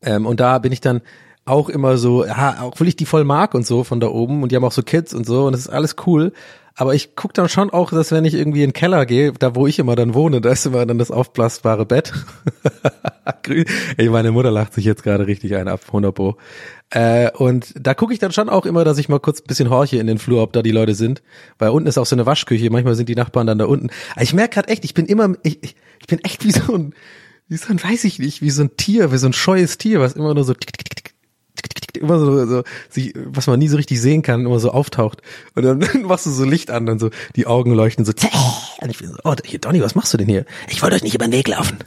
Ähm, und da bin ich dann auch immer so, ja, auch will ich die voll mag und so von da oben und die haben auch so Kids und so und das ist alles cool. Aber ich guck dann schon auch, dass wenn ich irgendwie in den Keller gehe, da wo ich immer dann wohne, da ist immer dann das aufblasbare Bett. Ey, meine Mutter lacht sich jetzt gerade richtig ein ab, 100 Pro. Äh, und da gucke ich dann schon auch immer, dass ich mal kurz ein bisschen horche in den Flur, ob da die Leute sind. Weil unten ist auch so eine Waschküche, manchmal sind die Nachbarn dann da unten. Aber ich merke gerade echt, ich bin immer, ich, ich bin echt wie so ein, wie so ein, weiß ich nicht, wie so ein Tier, wie so ein scheues Tier, was immer nur so tick, tick, tick, tick, immer so, so sich, was man nie so richtig sehen kann, immer so auftaucht. Und dann machst du so Licht an, dann so die Augen leuchten so. Und ich bin so, oh, hier, Donny, was machst du denn hier? Ich wollte euch nicht über den Weg laufen.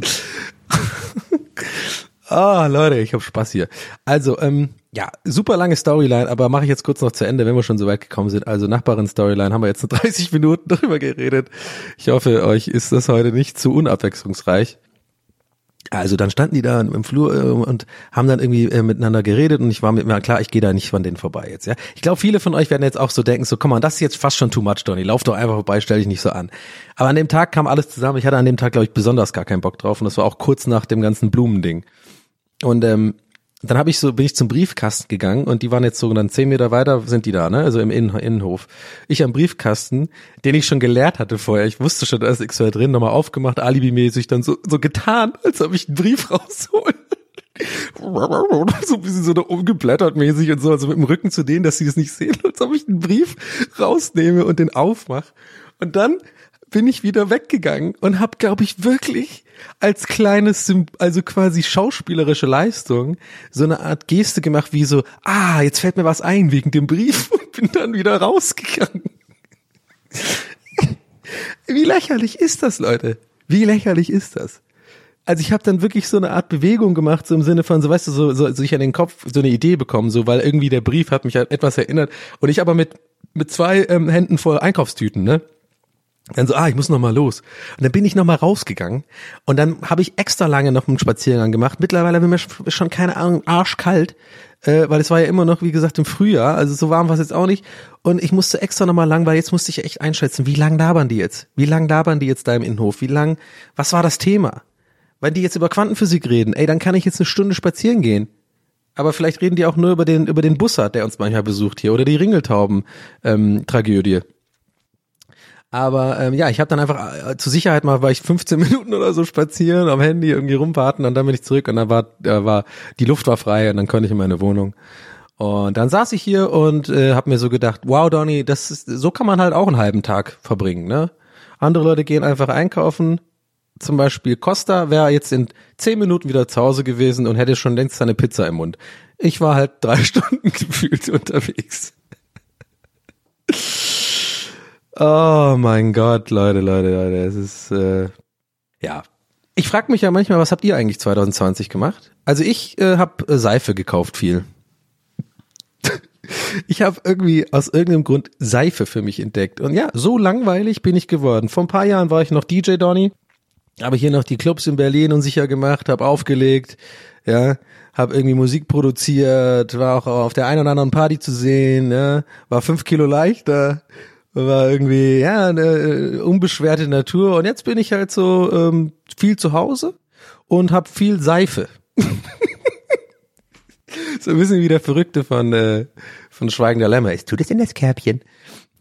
Ah, oh, Leute, ich habe Spaß hier. Also, ähm, ja, super lange Storyline, aber mache ich jetzt kurz noch zu Ende, wenn wir schon so weit gekommen sind. Also Nachbarin-Storyline haben wir jetzt 30 Minuten drüber geredet. Ich hoffe, euch ist das heute nicht zu unabwechslungsreich. Also dann standen die da im Flur äh, und haben dann irgendwie äh, miteinander geredet und ich war mit mir klar, ich gehe da nicht von denen vorbei jetzt. Ja, ich glaube, viele von euch werden jetzt auch so denken, so, komm mal, das ist jetzt fast schon too much, Donny. Lauf doch einfach vorbei, stell dich nicht so an. Aber an dem Tag kam alles zusammen. Ich hatte an dem Tag, glaube ich, besonders gar keinen Bock drauf und das war auch kurz nach dem ganzen Blumending. Und ähm, dann habe ich so bin ich zum Briefkasten gegangen und die waren jetzt so dann zehn Meter weiter sind die da, ne? Also im Innen Innenhof. Ich am Briefkasten, den ich schon geleert hatte vorher. Ich wusste schon, da ist X drin, nochmal aufgemacht, alibimäßig dann so so getan, als ob ich einen Brief rausholen. so ein bisschen so da umgeblättert mäßig und so, also mit dem Rücken zu denen, dass sie das nicht sehen, als ob ich einen Brief rausnehme und den aufmach. Und dann bin ich wieder weggegangen und habe, glaube ich, wirklich als kleines, also quasi schauspielerische Leistung, so eine Art Geste gemacht, wie so, ah, jetzt fällt mir was ein wegen dem Brief und bin dann wieder rausgegangen. Wie lächerlich ist das, Leute? Wie lächerlich ist das? Also ich habe dann wirklich so eine Art Bewegung gemacht, so im Sinne von, so weißt du, so, so sich an den Kopf so eine Idee bekommen, so weil irgendwie der Brief hat mich an etwas erinnert und ich aber mit mit zwei ähm, Händen voll Einkaufstüten, ne? Dann so, ah, ich muss noch mal los. Und dann bin ich noch mal rausgegangen und dann habe ich extra lange noch einen Spaziergang gemacht. Mittlerweile bin mir schon keine Ahnung arschkalt, äh, weil es war ja immer noch, wie gesagt, im Frühjahr, also so warm war es jetzt auch nicht. Und ich musste extra noch mal lang, weil jetzt musste ich echt einschätzen, wie lang labern die jetzt? Wie lang labern die jetzt da im Innenhof? Wie lang, was war das Thema? Wenn die jetzt über Quantenphysik reden, ey, dann kann ich jetzt eine Stunde spazieren gehen. Aber vielleicht reden die auch nur über den, über den Bussard, der uns manchmal besucht hier, oder die Ringeltauben-Tragödie. Ähm, aber ähm, ja, ich habe dann einfach äh, zur Sicherheit mal, war ich 15 Minuten oder so spazieren, am Handy irgendwie rumwarten und dann bin ich zurück und dann war, äh, war die Luft war frei und dann konnte ich in meine Wohnung. Und dann saß ich hier und äh, habe mir so gedacht, wow, Donny, das ist, so kann man halt auch einen halben Tag verbringen, ne? Andere Leute gehen einfach einkaufen. Zum Beispiel Costa wäre jetzt in zehn Minuten wieder zu Hause gewesen und hätte schon längst seine Pizza im Mund. Ich war halt drei Stunden gefühlt unterwegs. Oh mein Gott, Leute, Leute, Leute, es ist äh, ja. Ich frage mich ja manchmal, was habt ihr eigentlich 2020 gemacht? Also ich äh, habe äh, Seife gekauft viel. ich habe irgendwie aus irgendeinem Grund Seife für mich entdeckt und ja, so langweilig bin ich geworden. Vor ein paar Jahren war ich noch DJ Donny, habe hier noch die Clubs in Berlin unsicher gemacht, habe aufgelegt, ja, habe irgendwie Musik produziert, war auch auf der einen oder anderen Party zu sehen, ja, war fünf Kilo leichter war irgendwie, ja, eine äh, unbeschwerte Natur. Und jetzt bin ich halt so ähm, viel zu Hause und hab viel Seife. so ein bisschen wie der Verrückte von, äh, von Schweigender Lämmer. Ich tu das in das Kärbchen.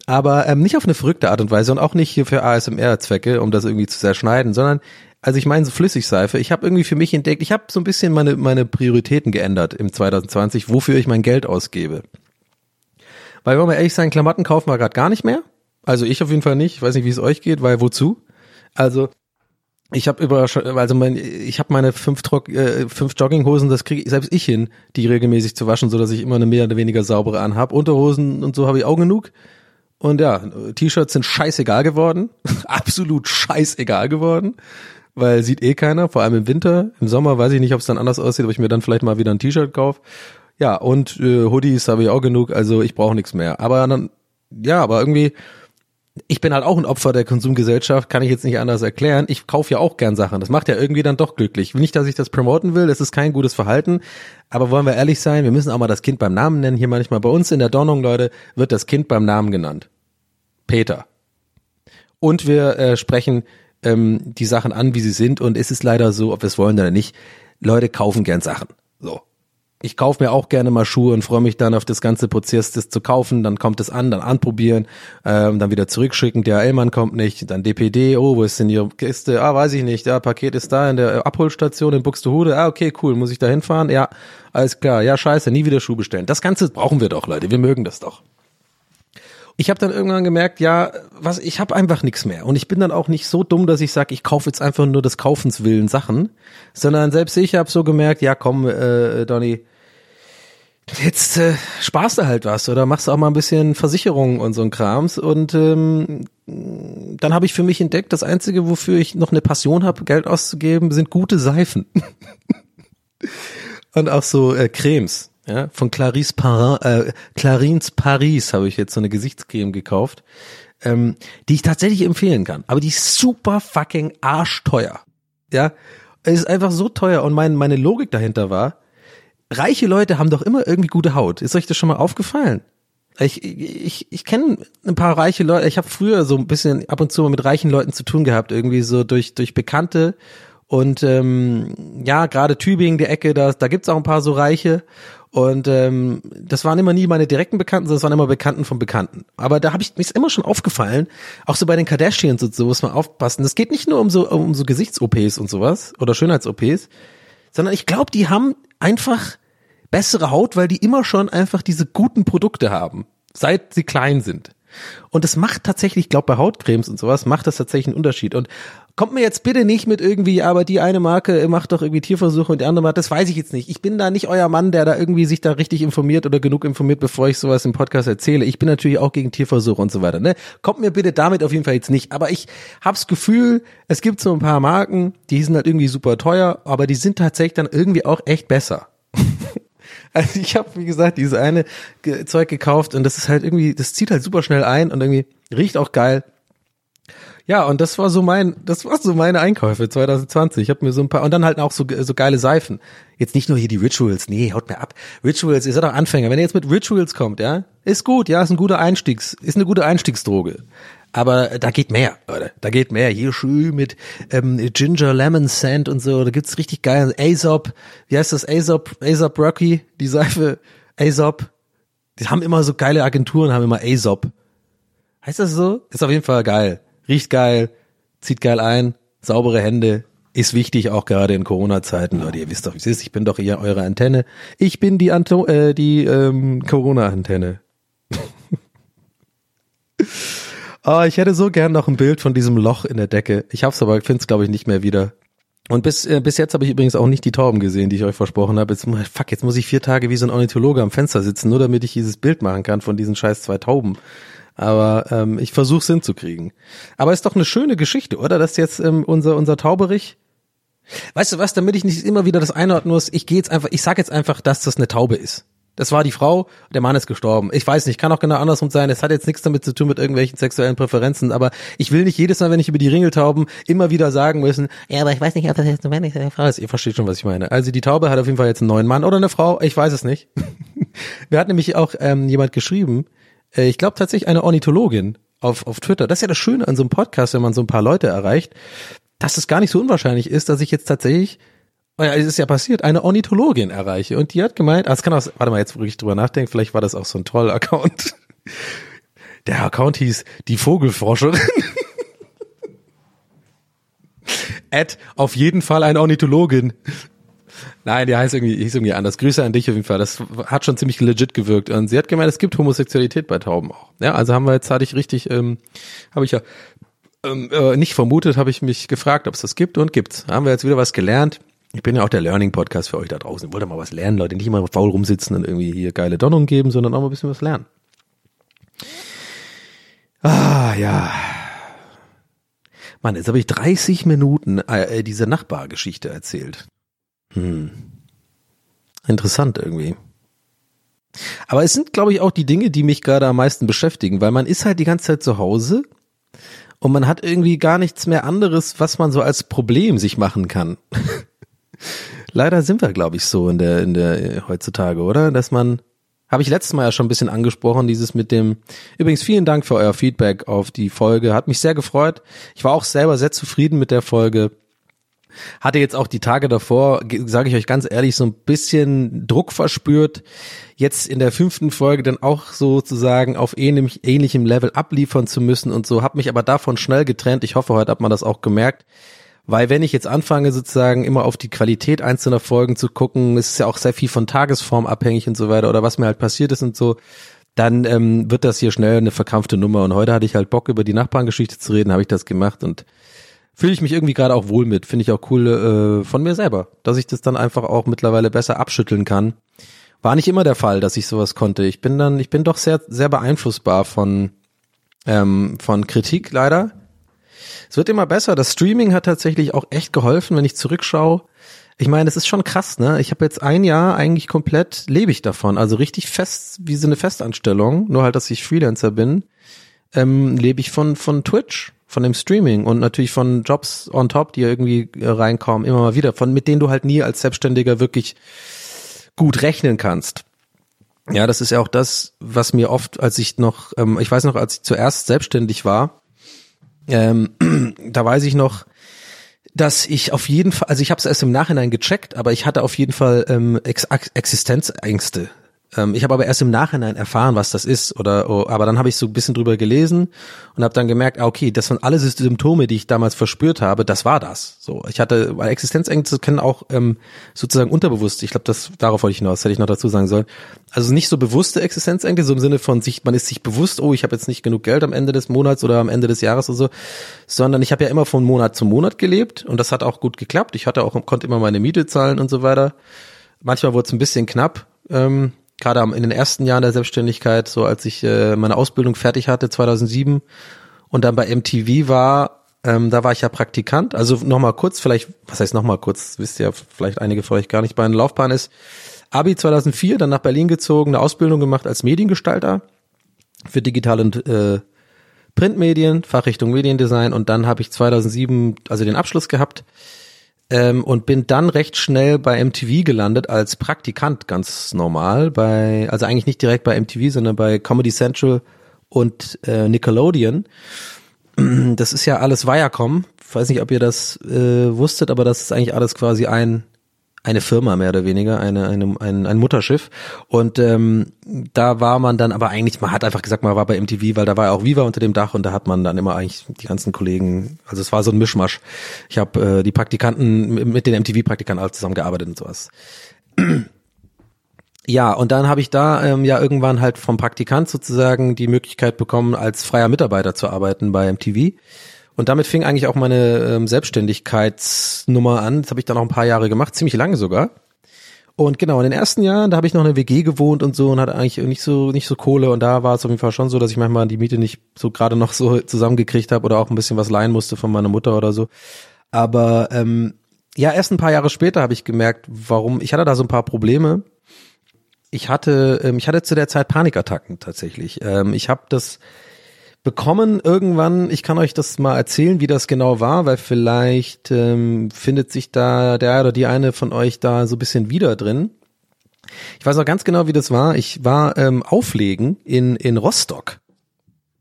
Aber ähm, nicht auf eine verrückte Art und Weise und auch nicht hier für ASMR-Zwecke, um das irgendwie zu zerschneiden, sondern Also ich meine so Flüssigseife. Ich habe irgendwie für mich entdeckt, ich habe so ein bisschen meine, meine Prioritäten geändert im 2020, wofür ich mein Geld ausgebe. Weil, wenn wir ehrlich sein, Klamotten kaufen wir gerade gar nicht mehr. Also ich auf jeden Fall nicht. Ich weiß nicht, wie es euch geht, weil wozu? Also ich habe über, also mein, ich habe meine fünf, Trock, äh, fünf Jogginghosen, das kriege selbst ich hin, die regelmäßig zu waschen, so dass ich immer eine mehr oder weniger saubere anhab. Unterhosen und so habe ich auch genug. Und ja, T-Shirts sind scheißegal geworden, absolut scheißegal geworden, weil sieht eh keiner, vor allem im Winter. Im Sommer weiß ich nicht, ob es dann anders aussieht, ob ich mir dann vielleicht mal wieder ein T-Shirt kaufe. Ja, und äh, Hoodies habe ich auch genug, also ich brauche nichts mehr. Aber dann, ja, aber irgendwie ich bin halt auch ein Opfer der Konsumgesellschaft, kann ich jetzt nicht anders erklären. Ich kaufe ja auch gern Sachen. Das macht ja irgendwie dann doch glücklich. Nicht, dass ich das promoten will, das ist kein gutes Verhalten. Aber wollen wir ehrlich sein, wir müssen auch mal das Kind beim Namen nennen. Hier manchmal bei uns in der Donnung, Leute, wird das Kind beim Namen genannt. Peter. Und wir äh, sprechen ähm, die Sachen an, wie sie sind. Und es ist leider so, ob wir es wollen oder nicht, Leute kaufen gern Sachen. So ich kaufe mir auch gerne mal Schuhe und freue mich dann auf das ganze Prozess, das zu kaufen. Dann kommt es an, dann anprobieren, ähm, dann wieder zurückschicken. Der Ellmann kommt nicht, dann DPD. Oh, wo ist denn Ihre Kiste? Ah, weiß ich nicht. Ja, Paket ist da in der Abholstation in Buxtehude. Ah, okay, cool. Muss ich da hinfahren? Ja, alles klar. Ja, scheiße, nie wieder Schuh bestellen. Das Ganze brauchen wir doch, Leute. Wir mögen das doch. Ich habe dann irgendwann gemerkt, ja, was ich habe einfach nichts mehr und ich bin dann auch nicht so dumm, dass ich sage, ich kaufe jetzt einfach nur des Kaufens willen Sachen, sondern selbst ich habe so gemerkt, ja, komm, äh, Donny, jetzt äh, sparst du halt was oder machst auch mal ein bisschen Versicherung und so ein Krams und ähm, dann habe ich für mich entdeckt, das einzige, wofür ich noch eine Passion habe, Geld auszugeben, sind gute Seifen und auch so äh, Cremes. Ja, von Clarisse Parin, äh, Clarins Paris habe ich jetzt so eine Gesichtscreme gekauft, ähm, die ich tatsächlich empfehlen kann. Aber die ist super fucking arschteuer. Ja, ist einfach so teuer und mein, meine Logik dahinter war, reiche Leute haben doch immer irgendwie gute Haut. Ist euch das schon mal aufgefallen? Ich, ich, ich kenne ein paar reiche Leute. Ich habe früher so ein bisschen ab und zu mal mit reichen Leuten zu tun gehabt, irgendwie so durch, durch Bekannte. Und ähm, ja, gerade Tübingen, die Ecke, da, da gibt's auch ein paar so Reiche. Und ähm, das waren immer nie meine direkten Bekannten, sondern das waren immer Bekannten von Bekannten. Aber da habe ich mir immer schon aufgefallen, auch so bei den Kardashians und so muss man aufpassen. Das geht nicht nur um so um so Gesichts-OPs und sowas oder Schönheits-OPs, sondern ich glaube, die haben einfach bessere Haut, weil die immer schon einfach diese guten Produkte haben, seit sie klein sind. Und es macht tatsächlich, ich glaube bei Hautcremes und sowas, macht das tatsächlich einen Unterschied. Und kommt mir jetzt bitte nicht mit irgendwie, aber die eine Marke macht doch irgendwie Tierversuche und die andere macht, das weiß ich jetzt nicht. Ich bin da nicht euer Mann, der da irgendwie sich da richtig informiert oder genug informiert, bevor ich sowas im Podcast erzähle. Ich bin natürlich auch gegen Tierversuche und so weiter. Ne? Kommt mir bitte damit auf jeden Fall jetzt nicht. Aber ich hab's Gefühl, es gibt so ein paar Marken, die sind halt irgendwie super teuer, aber die sind tatsächlich dann irgendwie auch echt besser. Also ich habe, wie gesagt, dieses eine Zeug gekauft und das ist halt irgendwie, das zieht halt super schnell ein und irgendwie riecht auch geil. Ja, und das war so mein, das war so meine Einkäufe 2020. Ich habe mir so ein paar und dann halt auch so so geile Seifen. Jetzt nicht nur hier die Rituals, nee, haut mir ab. Rituals, ihr seid doch Anfänger. Wenn ihr jetzt mit Rituals kommt, ja, ist gut, ja, ist ein guter Einstiegs, ist eine gute Einstiegsdroge. Aber da geht mehr, Leute. Da geht mehr. Hier schön mit ähm, Ginger Lemon Sand und so. Da gibt's richtig geil. Aesop, wie heißt das? Aesop, Aesop Rocky, die Seife. Aesop. Die haben immer so geile Agenturen, haben immer Aesop. Heißt das so? Ist auf jeden Fall geil. Riecht geil, zieht geil ein, saubere Hände. Ist wichtig, auch gerade in Corona-Zeiten. Leute, ihr wisst doch, wie es ist. Ich bin doch hier eure Antenne. Ich bin die, Anto äh, die ähm, Corona-Antenne. Oh, ich hätte so gern noch ein Bild von diesem Loch in der Decke. Ich hab's aber, finde es glaube ich nicht mehr wieder. Und bis, äh, bis jetzt habe ich übrigens auch nicht die Tauben gesehen, die ich euch versprochen habe. Jetzt, fuck, jetzt muss ich vier Tage wie so ein Ornithologe am Fenster sitzen, nur damit ich dieses Bild machen kann von diesen scheiß zwei Tauben. Aber ähm, ich versuche Sinn zu kriegen. Aber ist doch eine schöne Geschichte, oder? Dass jetzt ähm, unser, unser Tauberich. Weißt du was, damit ich nicht immer wieder das einordnen muss, ich gehe jetzt einfach, ich sag jetzt einfach, dass das eine Taube ist. Das war die Frau, der Mann ist gestorben. Ich weiß nicht, kann auch genau andersrum sein. Es hat jetzt nichts damit zu tun mit irgendwelchen sexuellen Präferenzen, aber ich will nicht jedes Mal, wenn ich über die Ringeltauben immer wieder sagen müssen, ja, aber ich weiß nicht, ob das jetzt eine Mann ist oder eine Frau ist. Ihr versteht schon, was ich meine. Also die Taube hat auf jeden Fall jetzt einen neuen Mann oder eine Frau, ich weiß es nicht. Wir hatten nämlich auch ähm, jemand geschrieben, äh, ich glaube tatsächlich eine Ornithologin auf, auf Twitter. Das ist ja das Schöne an so einem Podcast, wenn man so ein paar Leute erreicht, dass es gar nicht so unwahrscheinlich ist, dass ich jetzt tatsächlich es ist ja passiert, eine Ornithologin erreiche. Und die hat gemeint, ah, es kann auch, warte mal, jetzt wo ich drüber nachdenke, vielleicht war das auch so ein Troll-Account. Der Account hieß die Vogelforscherin. Ed, auf jeden Fall ein Ornithologin. Nein, die heißt irgendwie, hieß irgendwie anders. Grüße an dich auf jeden Fall. Das hat schon ziemlich legit gewirkt. Und sie hat gemeint, es gibt Homosexualität bei Tauben auch. Ja, also haben wir jetzt, hatte ich richtig, ähm, habe ich ja ähm, äh, nicht vermutet, habe ich mich gefragt, ob es das gibt und gibt's. Haben wir jetzt wieder was gelernt. Ich bin ja auch der Learning-Podcast für euch da draußen. Ich wollte mal was lernen, Leute. Nicht immer faul rumsitzen und irgendwie hier geile Donnung geben, sondern auch mal ein bisschen was lernen. Ah, ja. Mann, jetzt habe ich 30 Minuten äh, diese Nachbargeschichte erzählt. Hm. Interessant irgendwie. Aber es sind, glaube ich, auch die Dinge, die mich gerade am meisten beschäftigen, weil man ist halt die ganze Zeit zu Hause und man hat irgendwie gar nichts mehr anderes, was man so als Problem sich machen kann. Leider sind wir, glaube ich, so in der, in der heutzutage, oder? Dass man, habe ich letztes Mal ja schon ein bisschen angesprochen, dieses mit dem, übrigens vielen Dank für euer Feedback auf die Folge, hat mich sehr gefreut. Ich war auch selber sehr zufrieden mit der Folge. Hatte jetzt auch die Tage davor, sage ich euch ganz ehrlich, so ein bisschen Druck verspürt, jetzt in der fünften Folge dann auch sozusagen auf ähnlich, ähnlichem Level abliefern zu müssen und so, habe mich aber davon schnell getrennt. Ich hoffe, heute hat man das auch gemerkt. Weil wenn ich jetzt anfange, sozusagen immer auf die Qualität einzelner Folgen zu gucken, ist es ja auch sehr viel von Tagesform abhängig und so weiter oder was mir halt passiert ist und so, dann ähm, wird das hier schnell eine verkrampfte Nummer. Und heute hatte ich halt Bock, über die Nachbarngeschichte zu reden, habe ich das gemacht und fühle ich mich irgendwie gerade auch wohl mit. Finde ich auch cool äh, von mir selber, dass ich das dann einfach auch mittlerweile besser abschütteln kann. War nicht immer der Fall, dass ich sowas konnte. Ich bin dann, ich bin doch sehr, sehr beeinflussbar von, ähm, von Kritik leider. Es wird immer besser. Das Streaming hat tatsächlich auch echt geholfen, wenn ich zurückschaue. Ich meine, es ist schon krass, ne? Ich habe jetzt ein Jahr eigentlich komplett lebe ich davon, also richtig fest wie so eine Festanstellung, nur halt, dass ich Freelancer bin, ähm, lebe ich von von Twitch, von dem Streaming und natürlich von Jobs on top, die irgendwie äh, reinkommen, immer mal wieder, von mit denen du halt nie als Selbstständiger wirklich gut rechnen kannst. Ja, das ist ja auch das, was mir oft, als ich noch, ähm, ich weiß noch, als ich zuerst selbstständig war, ähm, da weiß ich noch, dass ich auf jeden Fall, also ich habe es erst im Nachhinein gecheckt, aber ich hatte auf jeden Fall ähm, Ex Existenzängste ich habe aber erst im Nachhinein erfahren, was das ist. Oder, oh, aber dann habe ich so ein bisschen drüber gelesen und habe dann gemerkt, ah, okay, das waren alle Symptome, die ich damals verspürt habe, das war das. So, ich hatte, weil Existenzängste kennen auch ähm, sozusagen unterbewusst. Ich glaube, das darauf wollte ich hinaus, hätte ich noch dazu sagen sollen. Also nicht so bewusste Existenzängste, so im Sinne von sich, man ist sich bewusst, oh, ich habe jetzt nicht genug Geld am Ende des Monats oder am Ende des Jahres oder so, sondern ich habe ja immer von Monat zu Monat gelebt und das hat auch gut geklappt. Ich hatte auch, konnte immer meine Miete zahlen und so weiter. Manchmal wurde es ein bisschen knapp. Ähm, gerade in den ersten Jahren der Selbstständigkeit, so als ich äh, meine Ausbildung fertig hatte, 2007 und dann bei MTV war, ähm, da war ich ja Praktikant. Also nochmal kurz, vielleicht, was heißt nochmal kurz, wisst ihr vielleicht einige von euch gar nicht, meine Laufbahn ist Abi 2004, dann nach Berlin gezogen, eine Ausbildung gemacht als Mediengestalter für digitale und äh, Printmedien, Fachrichtung Mediendesign und dann habe ich 2007 also den Abschluss gehabt ähm, und bin dann recht schnell bei MTV gelandet als Praktikant, ganz normal. Bei, also eigentlich nicht direkt bei MTV, sondern bei Comedy Central und äh, Nickelodeon. Das ist ja alles Viacom. Ich weiß nicht, ob ihr das äh, wusstet, aber das ist eigentlich alles quasi ein eine Firma mehr oder weniger, eine, eine, ein, ein Mutterschiff. Und ähm, da war man dann aber eigentlich, man hat einfach gesagt, man war bei MTV, weil da war ja auch Viva unter dem Dach und da hat man dann immer eigentlich die ganzen Kollegen, also es war so ein Mischmasch. Ich habe äh, die Praktikanten mit den MTV-Praktikanten alle zusammengearbeitet und sowas. Ja, und dann habe ich da ähm, ja irgendwann halt vom Praktikant sozusagen die Möglichkeit bekommen, als freier Mitarbeiter zu arbeiten bei MTV. Und damit fing eigentlich auch meine ähm, Selbstständigkeitsnummer an. Das habe ich dann auch ein paar Jahre gemacht, ziemlich lange sogar. Und genau, in den ersten Jahren, da habe ich noch eine WG gewohnt und so und hatte eigentlich nicht so nicht so Kohle und da war es auf jeden Fall schon so, dass ich manchmal die Miete nicht so gerade noch so zusammengekriegt habe oder auch ein bisschen was leihen musste von meiner Mutter oder so. Aber ähm, ja, erst ein paar Jahre später habe ich gemerkt, warum ich hatte da so ein paar Probleme. Ich hatte ähm, ich hatte zu der Zeit Panikattacken tatsächlich. Ähm, ich habe das bekommen irgendwann. Ich kann euch das mal erzählen, wie das genau war, weil vielleicht ähm, findet sich da der oder die eine von euch da so ein bisschen wieder drin. Ich weiß auch ganz genau, wie das war. Ich war ähm, auflegen in, in Rostock.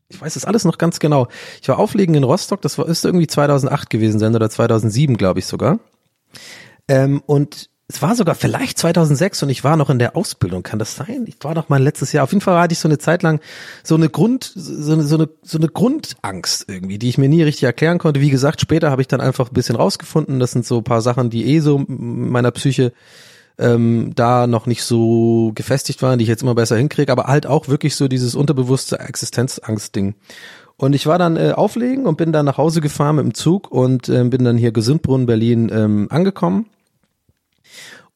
Ich weiß das alles noch ganz genau. Ich war auflegen in Rostock, das war, ist irgendwie 2008 gewesen sein oder 2007, glaube ich sogar. Ähm, und es war sogar vielleicht 2006 und ich war noch in der Ausbildung. Kann das sein? Ich war noch mal letztes Jahr. Auf jeden Fall hatte ich so eine Zeit lang so eine Grund, so eine, so eine, so eine Grundangst irgendwie, die ich mir nie richtig erklären konnte. Wie gesagt, später habe ich dann einfach ein bisschen rausgefunden. Das sind so ein paar Sachen, die eh so meiner Psyche ähm, da noch nicht so gefestigt waren, die ich jetzt immer besser hinkriege, aber halt auch wirklich so dieses unterbewusste Existenzangst-Ding. Und ich war dann äh, auflegen und bin dann nach Hause gefahren mit dem Zug und äh, bin dann hier Gesundbrunnen Berlin ähm, angekommen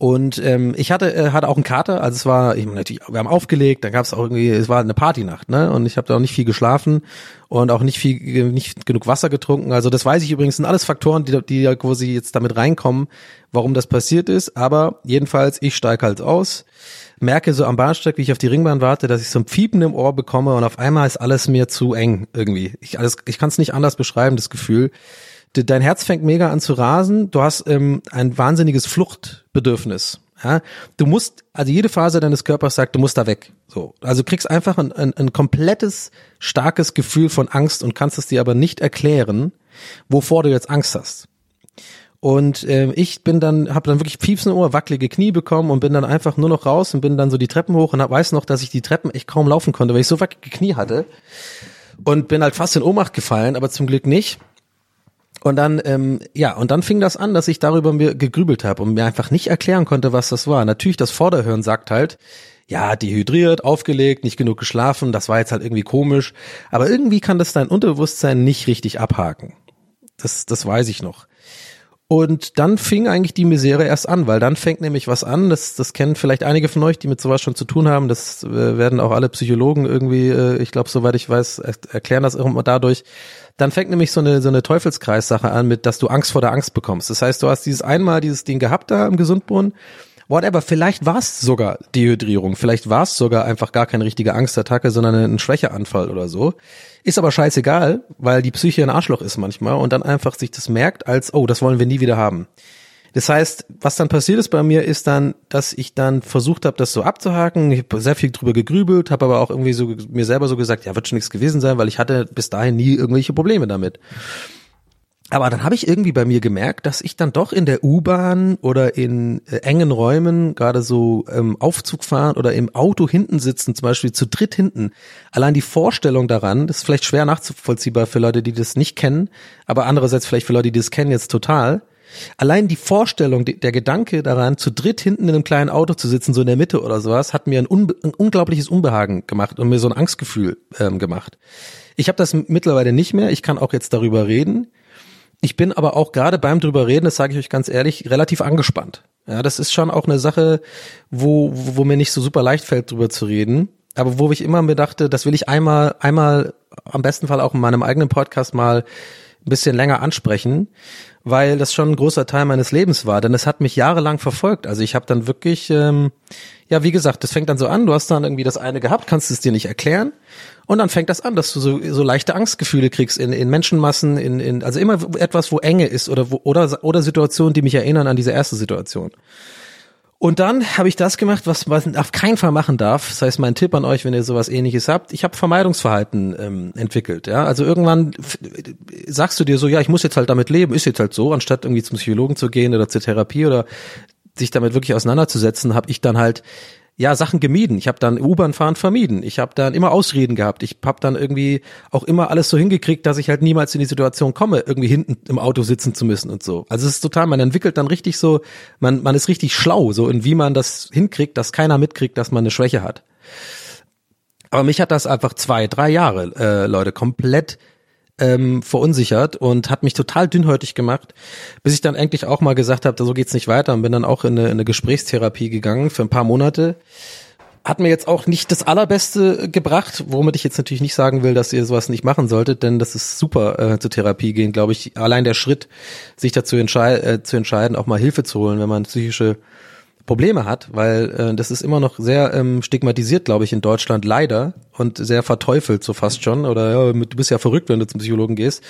und ähm, ich hatte äh, hatte auch einen Kater, also es war, ich meine, natürlich, wir haben aufgelegt, dann gab es auch irgendwie, es war eine Partynacht, ne? Und ich habe da auch nicht viel geschlafen und auch nicht viel, nicht genug Wasser getrunken. Also das weiß ich übrigens, sind alles Faktoren, die, die ja quasi jetzt damit reinkommen, warum das passiert ist. Aber jedenfalls, ich steige halt aus, merke so am Bahnsteig, wie ich auf die Ringbahn warte, dass ich so ein Piepen im Ohr bekomme und auf einmal ist alles mir zu eng irgendwie. Ich, alles, ich kann es nicht anders beschreiben, das Gefühl dein Herz fängt mega an zu rasen, du hast ähm, ein wahnsinniges Fluchtbedürfnis. Ja, du musst, also jede Phase deines Körpers sagt, du musst da weg. So, also du kriegst einfach ein, ein, ein komplettes, starkes Gefühl von Angst und kannst es dir aber nicht erklären, wovor du jetzt Angst hast. Und äh, ich bin dann, habe dann wirklich Piepsen Ohr, wackelige Knie bekommen und bin dann einfach nur noch raus und bin dann so die Treppen hoch und hab, weiß noch, dass ich die Treppen echt kaum laufen konnte, weil ich so wackelige Knie hatte. Und bin halt fast in Ohnmacht gefallen, aber zum Glück nicht. Und dann, ähm, ja, und dann fing das an, dass ich darüber mir gegrübelt habe und mir einfach nicht erklären konnte, was das war. Natürlich, das Vorderhören sagt halt, ja, dehydriert, aufgelegt, nicht genug geschlafen, das war jetzt halt irgendwie komisch. Aber irgendwie kann das dein Unterbewusstsein nicht richtig abhaken. Das, das weiß ich noch. Und dann fing eigentlich die Misere erst an, weil dann fängt nämlich was an, das, das kennen vielleicht einige von euch, die mit sowas schon zu tun haben, das äh, werden auch alle Psychologen irgendwie, äh, ich glaube, soweit ich weiß, er erklären das immer dadurch, dann fängt nämlich so eine, so eine Teufelskreissache an mit, dass du Angst vor der Angst bekommst. Das heißt, du hast dieses einmal dieses Ding gehabt da im Gesundbrunnen, whatever, vielleicht war es sogar Dehydrierung, vielleicht war es sogar einfach gar keine richtige Angstattacke, sondern ein Schwächeanfall oder so. Ist aber scheißegal, weil die Psyche ein Arschloch ist manchmal und dann einfach sich das merkt als, oh, das wollen wir nie wieder haben. Das heißt, was dann passiert ist bei mir, ist dann, dass ich dann versucht habe, das so abzuhaken. Ich habe sehr viel drüber gegrübelt, habe aber auch irgendwie so mir selber so gesagt, ja, wird schon nichts gewesen sein, weil ich hatte bis dahin nie irgendwelche Probleme damit. Aber dann habe ich irgendwie bei mir gemerkt, dass ich dann doch in der U-Bahn oder in äh, engen Räumen, gerade so ähm, Aufzug fahren oder im Auto hinten sitzen, zum Beispiel zu dritt hinten, allein die Vorstellung daran, das ist vielleicht schwer nachzuvollziehbar für Leute, die das nicht kennen, aber andererseits vielleicht für Leute, die das kennen jetzt total, Allein die Vorstellung, der Gedanke daran, zu dritt hinten in einem kleinen Auto zu sitzen, so in der Mitte oder sowas, hat mir ein, un ein unglaubliches Unbehagen gemacht und mir so ein Angstgefühl ähm, gemacht. Ich habe das mittlerweile nicht mehr. Ich kann auch jetzt darüber reden. Ich bin aber auch gerade beim drüber reden, das sage ich euch ganz ehrlich, relativ angespannt. Ja, das ist schon auch eine Sache, wo, wo mir nicht so super leicht fällt, drüber zu reden. Aber wo ich immer mir dachte, das will ich einmal, einmal am besten Fall auch in meinem eigenen Podcast mal ein bisschen länger ansprechen, weil das schon ein großer Teil meines Lebens war, denn es hat mich jahrelang verfolgt. Also ich habe dann wirklich, ähm, ja, wie gesagt, das fängt dann so an, du hast dann irgendwie das eine gehabt, kannst es dir nicht erklären und dann fängt das an, dass du so, so leichte Angstgefühle kriegst in, in Menschenmassen, in, in, also immer etwas, wo Enge ist oder wo, oder, oder Situationen, die mich erinnern an diese erste Situation. Und dann habe ich das gemacht, was man auf keinen Fall machen darf. Das heißt, mein Tipp an euch, wenn ihr sowas ähnliches habt, ich habe Vermeidungsverhalten ähm, entwickelt. Ja, Also irgendwann sagst du dir so, ja, ich muss jetzt halt damit leben, ist jetzt halt so, anstatt irgendwie zum Psychologen zu gehen oder zur Therapie oder sich damit wirklich auseinanderzusetzen, habe ich dann halt ja, Sachen gemieden. Ich habe dann U-Bahn fahren vermieden. Ich habe dann immer Ausreden gehabt. Ich habe dann irgendwie auch immer alles so hingekriegt, dass ich halt niemals in die Situation komme, irgendwie hinten im Auto sitzen zu müssen und so. Also es ist total, man entwickelt dann richtig so, man, man ist richtig schlau, so in wie man das hinkriegt, dass keiner mitkriegt, dass man eine Schwäche hat. Aber mich hat das einfach zwei, drei Jahre, äh, Leute, komplett ähm, verunsichert und hat mich total dünnhäutig gemacht, bis ich dann endlich auch mal gesagt habe, so geht's nicht weiter und bin dann auch in eine, in eine Gesprächstherapie gegangen für ein paar Monate. Hat mir jetzt auch nicht das Allerbeste gebracht, womit ich jetzt natürlich nicht sagen will, dass ihr sowas nicht machen solltet, denn das ist super äh, zur Therapie gehen, glaube ich. Allein der Schritt, sich dazu entschei äh, zu entscheiden, auch mal Hilfe zu holen, wenn man psychische Probleme hat, weil äh, das ist immer noch sehr ähm, stigmatisiert, glaube ich, in Deutschland leider und sehr verteufelt so fast schon. Oder ja, du bist ja verrückt, wenn du zum Psychologen gehst.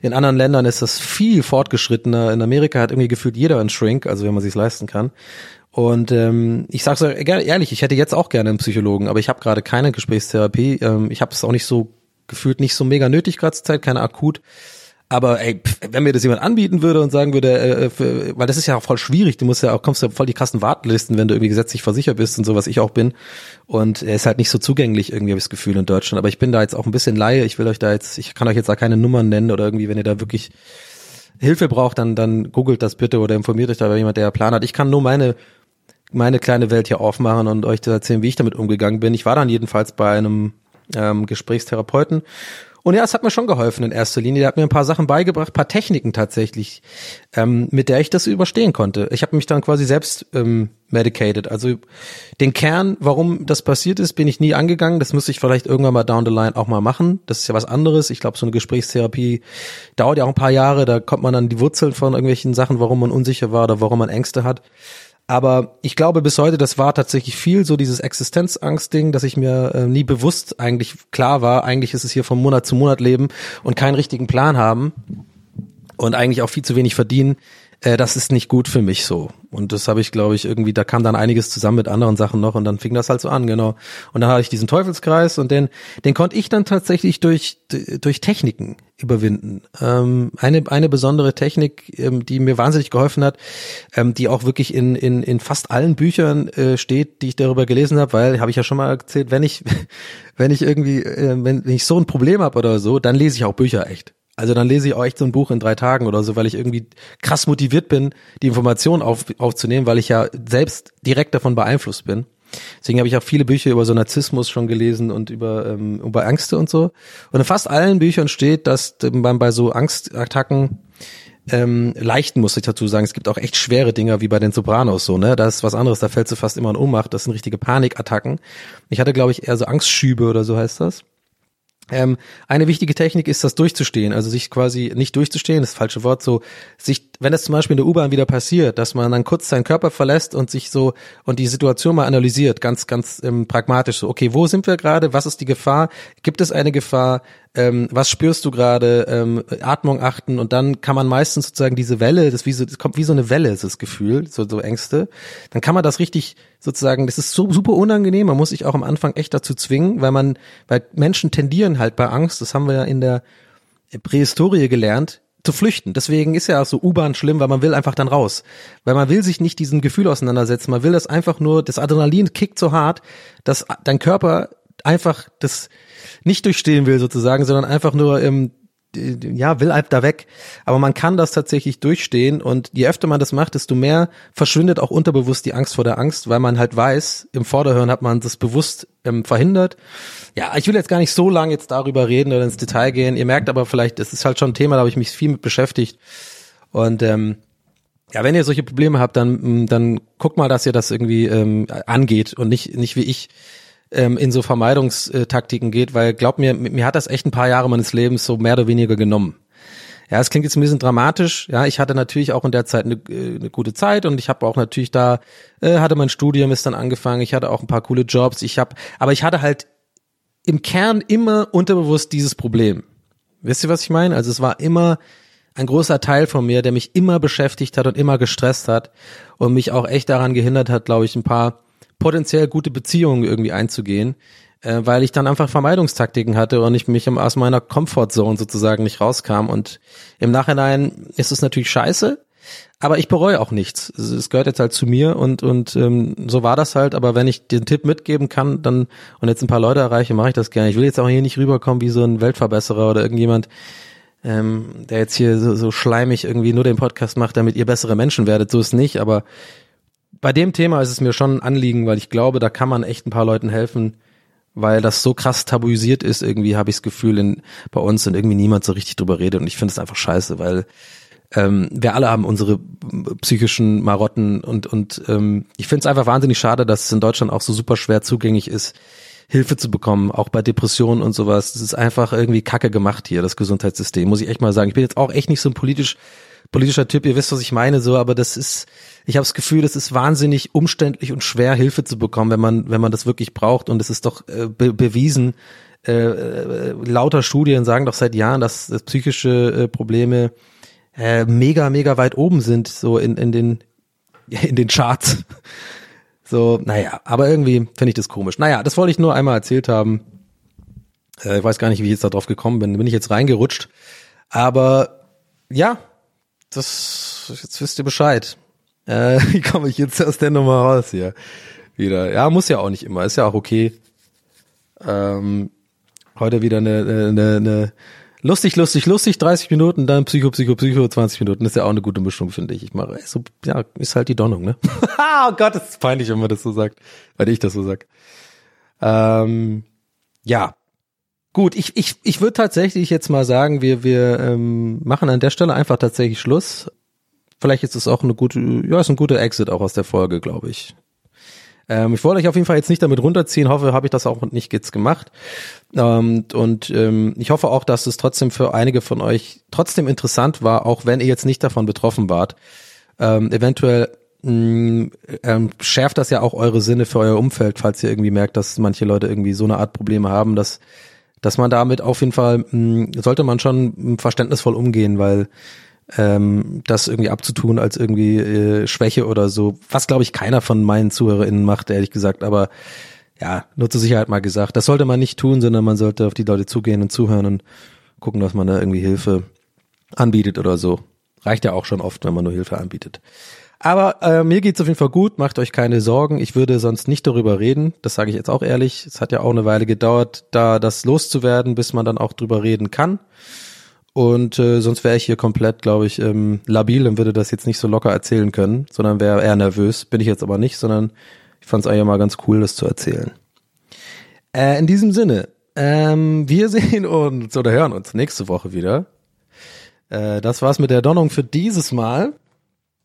In anderen Ländern ist das viel fortgeschrittener. In Amerika hat irgendwie gefühlt jeder einen Shrink, also wenn man sich's leisten kann. Und ähm, ich sage so ehrlich, ich hätte jetzt auch gerne einen Psychologen, aber ich habe gerade keine Gesprächstherapie. Ähm, ich habe es auch nicht so gefühlt nicht so mega nötig gerade zur Zeit, keine akut. Aber ey, wenn mir das jemand anbieten würde und sagen würde, äh, für, weil das ist ja auch voll schwierig, du musst ja auch, kommst ja voll die krassen Wartelisten, wenn du irgendwie gesetzlich versichert bist und so, was ich auch bin. Und er ist halt nicht so zugänglich, irgendwie habe ich das Gefühl in Deutschland. Aber ich bin da jetzt auch ein bisschen Laie. Ich will euch da jetzt, ich kann euch jetzt da keine Nummern nennen oder irgendwie, wenn ihr da wirklich Hilfe braucht, dann, dann googelt das bitte oder informiert euch da über jemand, der Plan hat. Ich kann nur meine meine kleine Welt hier aufmachen und euch erzählen, wie ich damit umgegangen bin. Ich war dann jedenfalls bei einem ähm, Gesprächstherapeuten und ja, es hat mir schon geholfen in erster Linie. Der hat mir ein paar Sachen beigebracht, paar Techniken tatsächlich, ähm, mit der ich das überstehen konnte. Ich habe mich dann quasi selbst ähm, medicated. Also den Kern, warum das passiert ist, bin ich nie angegangen. Das müsste ich vielleicht irgendwann mal down the line auch mal machen. Das ist ja was anderes. Ich glaube, so eine Gesprächstherapie dauert ja auch ein paar Jahre. Da kommt man dann die Wurzeln von irgendwelchen Sachen, warum man unsicher war oder warum man Ängste hat. Aber ich glaube bis heute, das war tatsächlich viel so dieses Existenzangst-Ding, dass ich mir äh, nie bewusst eigentlich klar war, eigentlich ist es hier von Monat zu Monat leben und keinen richtigen Plan haben und eigentlich auch viel zu wenig verdienen äh, das ist nicht gut für mich so. Und das habe ich, glaube ich, irgendwie, da kam dann einiges zusammen mit anderen Sachen noch und dann fing das halt so an, genau. Und dann hatte ich diesen Teufelskreis und den, den konnte ich dann tatsächlich durch, durch Techniken überwinden. Ähm, eine, eine besondere Technik, ähm, die mir wahnsinnig geholfen hat, ähm, die auch wirklich in, in, in fast allen Büchern äh, steht, die ich darüber gelesen habe, weil, habe ich ja schon mal erzählt, wenn ich, wenn ich irgendwie, äh, wenn, wenn ich so ein Problem habe oder so, dann lese ich auch Bücher echt. Also dann lese ich auch echt so ein Buch in drei Tagen oder so, weil ich irgendwie krass motiviert bin, die Informationen auf, aufzunehmen, weil ich ja selbst direkt davon beeinflusst bin. Deswegen habe ich auch viele Bücher über so Narzissmus schon gelesen und über, ähm, über Ängste und so. Und in fast allen Büchern steht, dass man bei so Angstattacken ähm, leichten, muss ich dazu sagen. Es gibt auch echt schwere Dinger wie bei den Sopranos so, ne? Da ist was anderes, da fällst du fast immer in Ohnmacht. Das sind richtige Panikattacken. Ich hatte, glaube ich, eher so Angstschübe oder so heißt das. Ähm, eine wichtige Technik ist das durchzustehen, also sich quasi nicht durchzustehen, das, ist das falsche Wort, so sich, wenn es zum Beispiel in der U-Bahn wieder passiert, dass man dann kurz seinen Körper verlässt und sich so und die Situation mal analysiert, ganz, ganz ähm, pragmatisch so, okay, wo sind wir gerade, was ist die Gefahr, gibt es eine Gefahr, ähm, was spürst du gerade, ähm, Atmung achten. Und dann kann man meistens sozusagen diese Welle, das, wie so, das kommt wie so eine Welle, ist das Gefühl, so, so Ängste, dann kann man das richtig sozusagen, das ist so super unangenehm, man muss sich auch am Anfang echt dazu zwingen, weil man, weil Menschen tendieren halt bei Angst, das haben wir ja in der Prähistorie gelernt, zu flüchten. Deswegen ist ja auch so U-Bahn schlimm, weil man will einfach dann raus. Weil man will sich nicht diesem Gefühl auseinandersetzen. Man will das einfach nur, das Adrenalin kickt so hart, dass dein Körper einfach das nicht durchstehen will sozusagen, sondern einfach nur im ja, will halt da weg. Aber man kann das tatsächlich durchstehen und je öfter man das macht, desto mehr verschwindet auch unterbewusst die Angst vor der Angst, weil man halt weiß, im Vorderhören hat man das bewusst ähm, verhindert. Ja, ich will jetzt gar nicht so lange jetzt darüber reden oder ins Detail gehen. Ihr merkt aber vielleicht, es ist halt schon ein Thema, da habe ich mich viel mit beschäftigt. Und ähm, ja, wenn ihr solche Probleme habt, dann, dann guckt mal, dass ihr das irgendwie ähm, angeht und nicht, nicht wie ich ähm, in so Vermeidungstaktiken geht, weil glaub mir, mir hat das echt ein paar Jahre meines Lebens so mehr oder weniger genommen. Ja, es klingt jetzt ein bisschen dramatisch. Ja, ich hatte natürlich auch in der Zeit eine, äh, eine gute Zeit und ich habe auch natürlich da äh, hatte mein Studium ist dann angefangen. Ich hatte auch ein paar coole Jobs. Ich habe, aber ich hatte halt im Kern immer unterbewusst dieses Problem. Wisst ihr, was ich meine? Also es war immer ein großer Teil von mir, der mich immer beschäftigt hat und immer gestresst hat und mich auch echt daran gehindert hat, glaube ich, ein paar potenziell gute Beziehungen irgendwie einzugehen, äh, weil ich dann einfach Vermeidungstaktiken hatte und ich mich aus meiner Comfortzone sozusagen nicht rauskam. Und im Nachhinein ist es natürlich scheiße, aber ich bereue auch nichts. Es gehört jetzt halt zu mir und und ähm, so war das halt. Aber wenn ich den Tipp mitgeben kann, dann und jetzt ein paar Leute erreiche, mache ich das gerne. Ich will jetzt auch hier nicht rüberkommen wie so ein Weltverbesserer oder irgendjemand, ähm, der jetzt hier so, so schleimig irgendwie nur den Podcast macht, damit ihr bessere Menschen werdet. So ist nicht. Aber bei dem Thema ist es mir schon ein Anliegen, weil ich glaube, da kann man echt ein paar Leuten helfen, weil das so krass tabuisiert ist, irgendwie habe ich das Gefühl in, bei uns und irgendwie niemand so richtig drüber redet und ich finde es einfach scheiße, weil ähm, wir alle haben unsere psychischen Marotten und, und ähm, ich finde es einfach wahnsinnig schade, dass es in Deutschland auch so super schwer zugänglich ist, Hilfe zu bekommen, auch bei Depressionen und sowas. Das ist einfach irgendwie kacke gemacht hier, das Gesundheitssystem, muss ich echt mal sagen. Ich bin jetzt auch echt nicht so ein politisch politischer Typ, ihr wisst, was ich meine, so, aber das ist, ich habe das Gefühl, das ist wahnsinnig umständlich und schwer, Hilfe zu bekommen, wenn man, wenn man das wirklich braucht. Und es ist doch äh, be bewiesen, äh, äh, lauter Studien sagen doch seit Jahren, dass, dass psychische äh, Probleme äh, mega, mega weit oben sind, so in, in den, in den Charts. So, naja, aber irgendwie finde ich das komisch. Naja, das wollte ich nur einmal erzählt haben. Äh, ich weiß gar nicht, wie ich jetzt darauf gekommen bin. Bin ich jetzt reingerutscht. Aber ja, das, jetzt wisst ihr Bescheid. Äh, wie komme ich jetzt aus der Nummer raus hier? Wieder. Ja, muss ja auch nicht immer, ist ja auch okay. Ähm, heute wieder eine, eine, eine lustig, lustig, lustig, 30 Minuten, dann Psycho, Psycho, Psycho, 20 Minuten. ist ja auch eine gute Mischung, finde ich. Ich mache, so, ja, ist halt die Donnung, ne? oh Gott, das ist peinlich, wenn man das so sagt, weil ich das so sag. Ähm, ja, Gut, ich, ich, ich würde tatsächlich jetzt mal sagen, wir, wir ähm, machen an der Stelle einfach tatsächlich Schluss. Vielleicht ist es auch eine gute, ja, ist ein guter Exit auch aus der Folge, glaube ich. Ähm, ich wollte euch auf jeden Fall jetzt nicht damit runterziehen, hoffe, habe ich das auch nicht jetzt gemacht. Ähm, und ähm, ich hoffe auch, dass es trotzdem für einige von euch trotzdem interessant war, auch wenn ihr jetzt nicht davon betroffen wart. Ähm, eventuell mh, mm, ähm, schärft das ja auch eure Sinne für euer Umfeld, falls ihr irgendwie merkt, dass manche Leute irgendwie so eine Art Probleme haben, dass dass man damit auf jeden Fall, mh, hm, sollte man schon hm, verständnisvoll umgehen, weil ähm, das irgendwie abzutun als irgendwie äh, Schwäche oder so, was glaube ich keiner von meinen ZuhörerInnen macht, ehrlich gesagt, aber ja, nur zur Sicherheit mal gesagt, das sollte man nicht tun, sondern man sollte auf die Leute zugehen und zuhören und gucken, dass man da irgendwie Hilfe anbietet oder so. Reicht ja auch schon oft, wenn man nur Hilfe anbietet. Aber äh, mir geht's auf jeden Fall gut, macht euch keine Sorgen. Ich würde sonst nicht darüber reden. Das sage ich jetzt auch ehrlich. Es hat ja auch eine Weile gedauert, da das loszuwerden, bis man dann auch drüber reden kann. Und äh, sonst wäre ich hier komplett, glaube ich, ähm, labil und würde das jetzt nicht so locker erzählen können, sondern wäre eher nervös. Bin ich jetzt aber nicht, sondern ich fand es eigentlich mal ganz cool, das zu erzählen. Äh, in diesem Sinne, ähm, wir sehen uns oder hören uns nächste Woche wieder. Äh, das war's mit der Donnung für dieses Mal.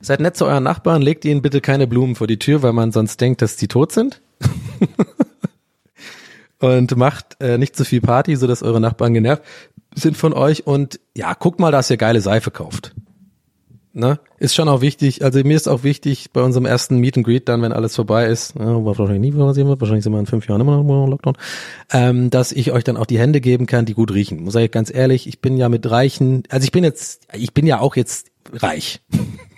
Seid nett zu euren Nachbarn, legt ihnen bitte keine Blumen vor die Tür, weil man sonst denkt, dass die tot sind. und macht äh, nicht zu viel Party, so dass eure Nachbarn genervt sind von euch. Und ja, guckt mal, dass ihr geile Seife kauft. Ne? Ist schon auch wichtig, also mir ist auch wichtig bei unserem ersten Meet and Greet dann, wenn alles vorbei ist, ja, wahrscheinlich nie passieren wird, wahrscheinlich sind wir in fünf Jahren immer noch im Lockdown, ähm, dass ich euch dann auch die Hände geben kann, die gut riechen. Muss ich ganz ehrlich, ich bin ja mit reichen, also ich bin jetzt, ich bin ja auch jetzt reich.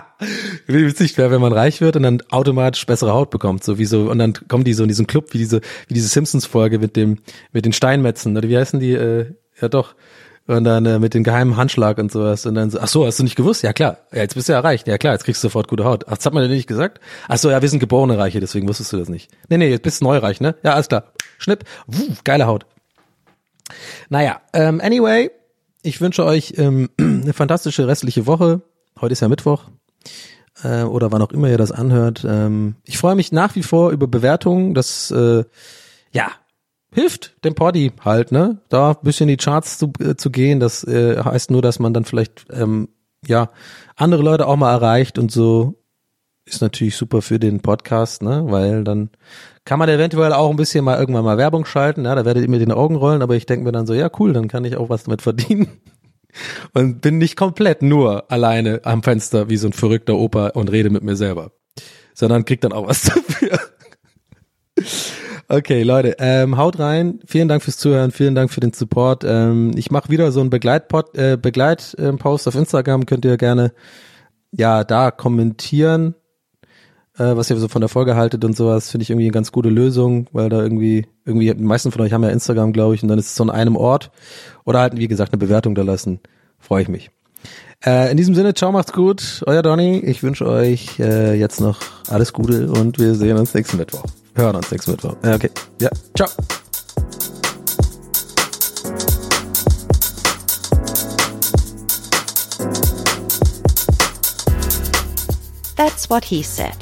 wie witzig wäre, wenn man reich wird und dann automatisch bessere Haut bekommt, so wie so, und dann kommen die so in diesen Club, wie diese, wie diese Simpsons-Folge mit dem, mit den Steinmetzen, oder wie heißen die, äh, ja doch, und dann äh, mit dem geheimen Handschlag und sowas und dann so, ach so, hast du nicht gewusst? Ja klar, ja, jetzt bist du erreicht, ja klar, jetzt kriegst du sofort gute Haut. Ach, das hat man dir nicht gesagt? Ach so, ja, wir sind geborene Reiche, deswegen wusstest du das nicht. Nee, nee, jetzt bist du neureich, ne? Ja, alles klar. Schnipp, Wuh, geile Haut. Naja, ähm, anyway, ich wünsche euch ähm, eine fantastische restliche Woche. Heute ist ja Mittwoch äh, oder wann auch immer ihr das anhört. Ähm, ich freue mich nach wie vor über Bewertungen. Das äh, ja hilft dem Poddy halt, ne? Da ein bisschen in die Charts zu, äh, zu gehen. Das äh, heißt nur, dass man dann vielleicht ähm, ja andere Leute auch mal erreicht und so ist natürlich super für den Podcast, ne? Weil dann kann man eventuell auch ein bisschen mal irgendwann mal Werbung schalten, ja, da werdet ihr mir den Augen rollen, aber ich denke mir dann so, ja cool, dann kann ich auch was damit verdienen und bin nicht komplett nur alleine am Fenster wie so ein verrückter Opa und rede mit mir selber, sondern krieg dann auch was dafür. Okay, Leute, ähm, haut rein. Vielen Dank fürs Zuhören, vielen Dank für den Support. Ähm, ich mache wieder so einen Begleitpost äh, Begleit, äh, Post auf Instagram. Könnt ihr gerne ja da kommentieren, äh, was ihr so von der Folge haltet und sowas. Finde ich irgendwie eine ganz gute Lösung, weil da irgendwie irgendwie die meisten von euch haben ja Instagram, glaube ich, und dann ist es so an einem Ort oder halt, wie gesagt, eine Bewertung da lassen. Freue ich mich. Äh, in diesem Sinne, ciao, macht's gut. Euer Donny. Ich wünsche euch äh, jetzt noch alles Gute und wir sehen uns nächsten Mittwoch. Hören uns nächsten Mittwoch. Äh, okay. Ja, ciao. That's what he said.